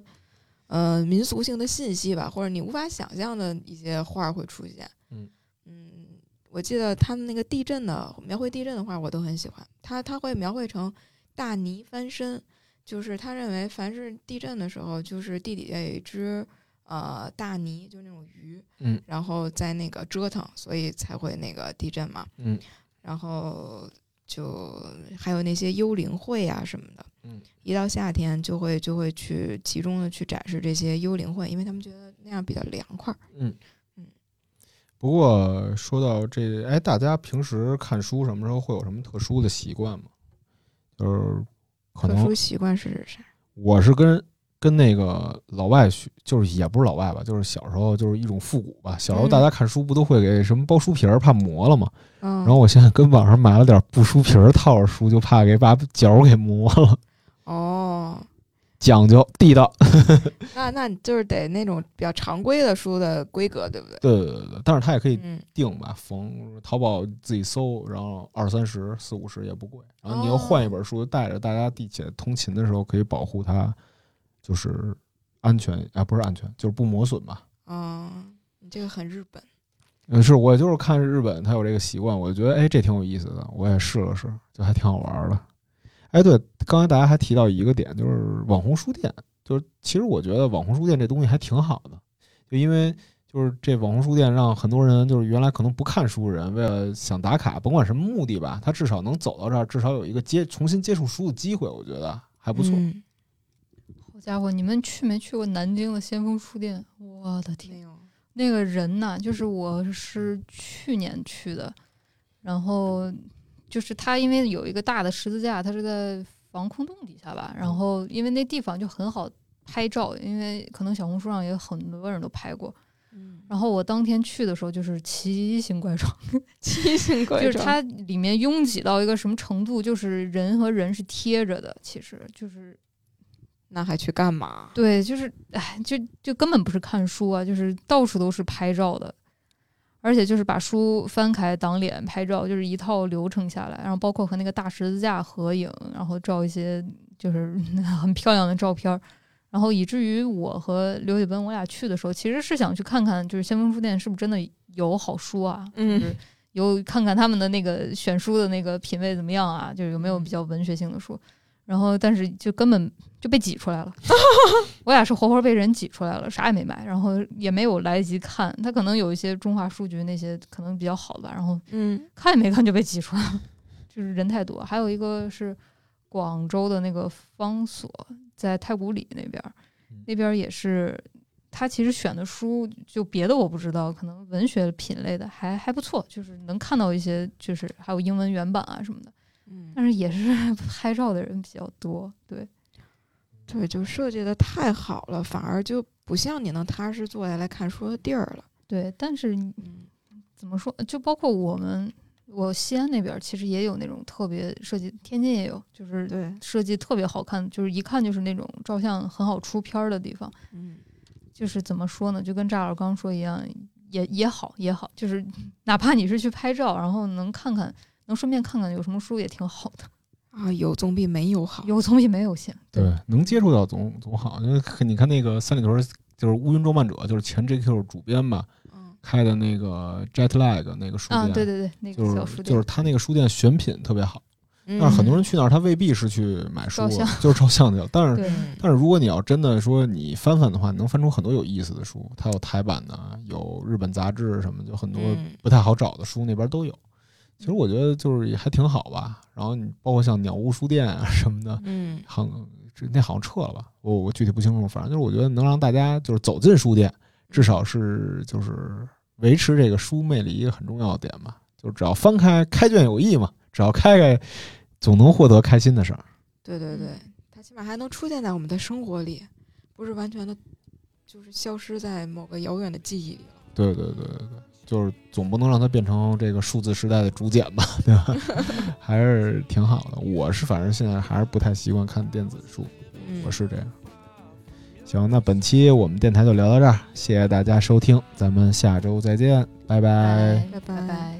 呃，民俗性的信息吧，或者你无法想象的一些画会出现。嗯嗯我记得他们那个地震的描绘地震的画，我都很喜欢。他他会描绘成大泥翻身，就是他认为凡是地震的时候，就是地底下有一只呃大泥，就那种鱼，嗯，然后在那个折腾，所以才会那个地震嘛。嗯然后就还有那些幽灵会啊什么的，嗯，一到夏天就会就会去集中的去展示这些幽灵会，因为他们觉得那样比较凉快。嗯嗯。不过说到这，哎，大家平时看书什么时候会有什么特殊的习惯吗？就是可能特殊习惯是啥？我是跟跟那个老外学，就是也不是老外吧，就是小时候就是一种复古吧。小时候嗯大家看书不都会给什么包书皮儿，怕磨了嘛。嗯，然后我现在跟网上买了点布书皮儿套着书，就怕给把角给磨了，哦，讲究地道。那那你就是得那种比较常规的书的规格，对不对？对对对对，但是它也可以嗯，定吧，逢淘宝自己搜，然后二三十、四五十也不贵。然后你又换一本书带着，大家地铁通勤的时候可以保护它，就是安全啊，不是安全，就是不磨损吧。嗯，你这个很日本。嗯，是我就是看日本，他有这个习惯，我就觉得哎，这挺有意思的，我也试了试，就还挺好玩的。哎，对，刚才大家还提到一个点，就是网红书店，就是其实我觉得网红书店这东西还挺好的，就因为就是这网红书店让很多人就是原来可能不看书的人，为了想打卡，甭管什么目的吧，他至少能走到这儿，至少有一个接重新接触书的机会，我觉得还不错。嗯好家伙，你们去没去过南京的先锋书店？我的天！没有。那个人呐，就是我是去年去的，然后就是它因为有一个大的十字架，它是在防空洞底下吧，然后因为那地方就很好拍照，因为可能小红书上也有很多人都拍过。嗯，然后我当天去的时候就是奇形怪状，奇形怪状。就是它里面拥挤到一个什么程度，就是人和人是贴着的，其实就是那还去干嘛？对，就是哎，就就根本不是看书啊，就是到处都是拍照的，而且就是把书翻开挡脸拍照，就是一套流程下来，然后包括和那个大十字架合影，然后照一些就是 很漂亮的照片儿，然后以至于我和刘雪奔我俩去的时候，其实是想去看看，就是先锋书店是不是真的有好书啊，嗯就是有看看他们的那个选书的那个品味怎么样啊，就是有没有比较文学性的书。然后，但是就根本就被挤出来了，我俩是活活被人挤出来了，啥也没买，然后也没有来得及看。他可能有一些中华书局那些可能比较好吧，然后嗯看也没看就被挤出来了，就是人太多。还有一个是广州的那个方所，在太古里那边那边也是。他其实选的书就别的我不知道，可能文学品类的还还不错，就是能看到一些，就是还有英文原版啊什么的。嗯，但是也是 拍照的人比较多，对，对，就设计的太好了，反而就不像你能踏实坐下来看书的地儿了。对。但是嗯怎么说，就包括我们，我西安那边其实也有那种特别设计，天津也有，就是对，设计特别好看，就是一看就是那种照相很好出片儿的地方。嗯就是怎么说呢，就跟赵老刚说一样，也也好也好，就是哪怕你是去拍照，然后能看看，能顺便看看有什么书也挺好的，啊，有总比没有好。有总比没有行。对，能接触到总总好。因为你看那个三里屯，就是乌云装扮者，就是前 JQ 主编吧，嗯开的那个 Jetlag 那个书店，啊，对对对，那个小就是书店，就是他那个书店选品特别好，嗯但是很多人去那儿，他未必是去买书就是照相去了。但是但是如果你要真的说你翻翻的话，你能翻出很多有意思的书。它有台版的，有日本杂志什么，就很多嗯不太好找的书那边都有。其实我觉得就是也还挺好吧。然后你包括像鸟屋书店啊什么的，嗯好像这那好像撤了吧？我我具体不清楚，反正就是我觉得能让大家就是走进书店，至少是就是维持这个书魅力一个很重要的点吧。就是只要翻开开卷有益嘛，只要开开，总能获得开心的事儿。对对对，它起码还能出现在我们的生活里，不是完全的，就是消失在某个遥远的记忆里了。对对对对对，就是总不能让它变成这个数字时代的竹简吧，对吧？还是挺好的。我是反正现在还是不太习惯看电子书，嗯，我是这样。行，那本期我们电台就聊到这儿，谢谢大家收听，咱们下周再见，拜拜拜拜拜。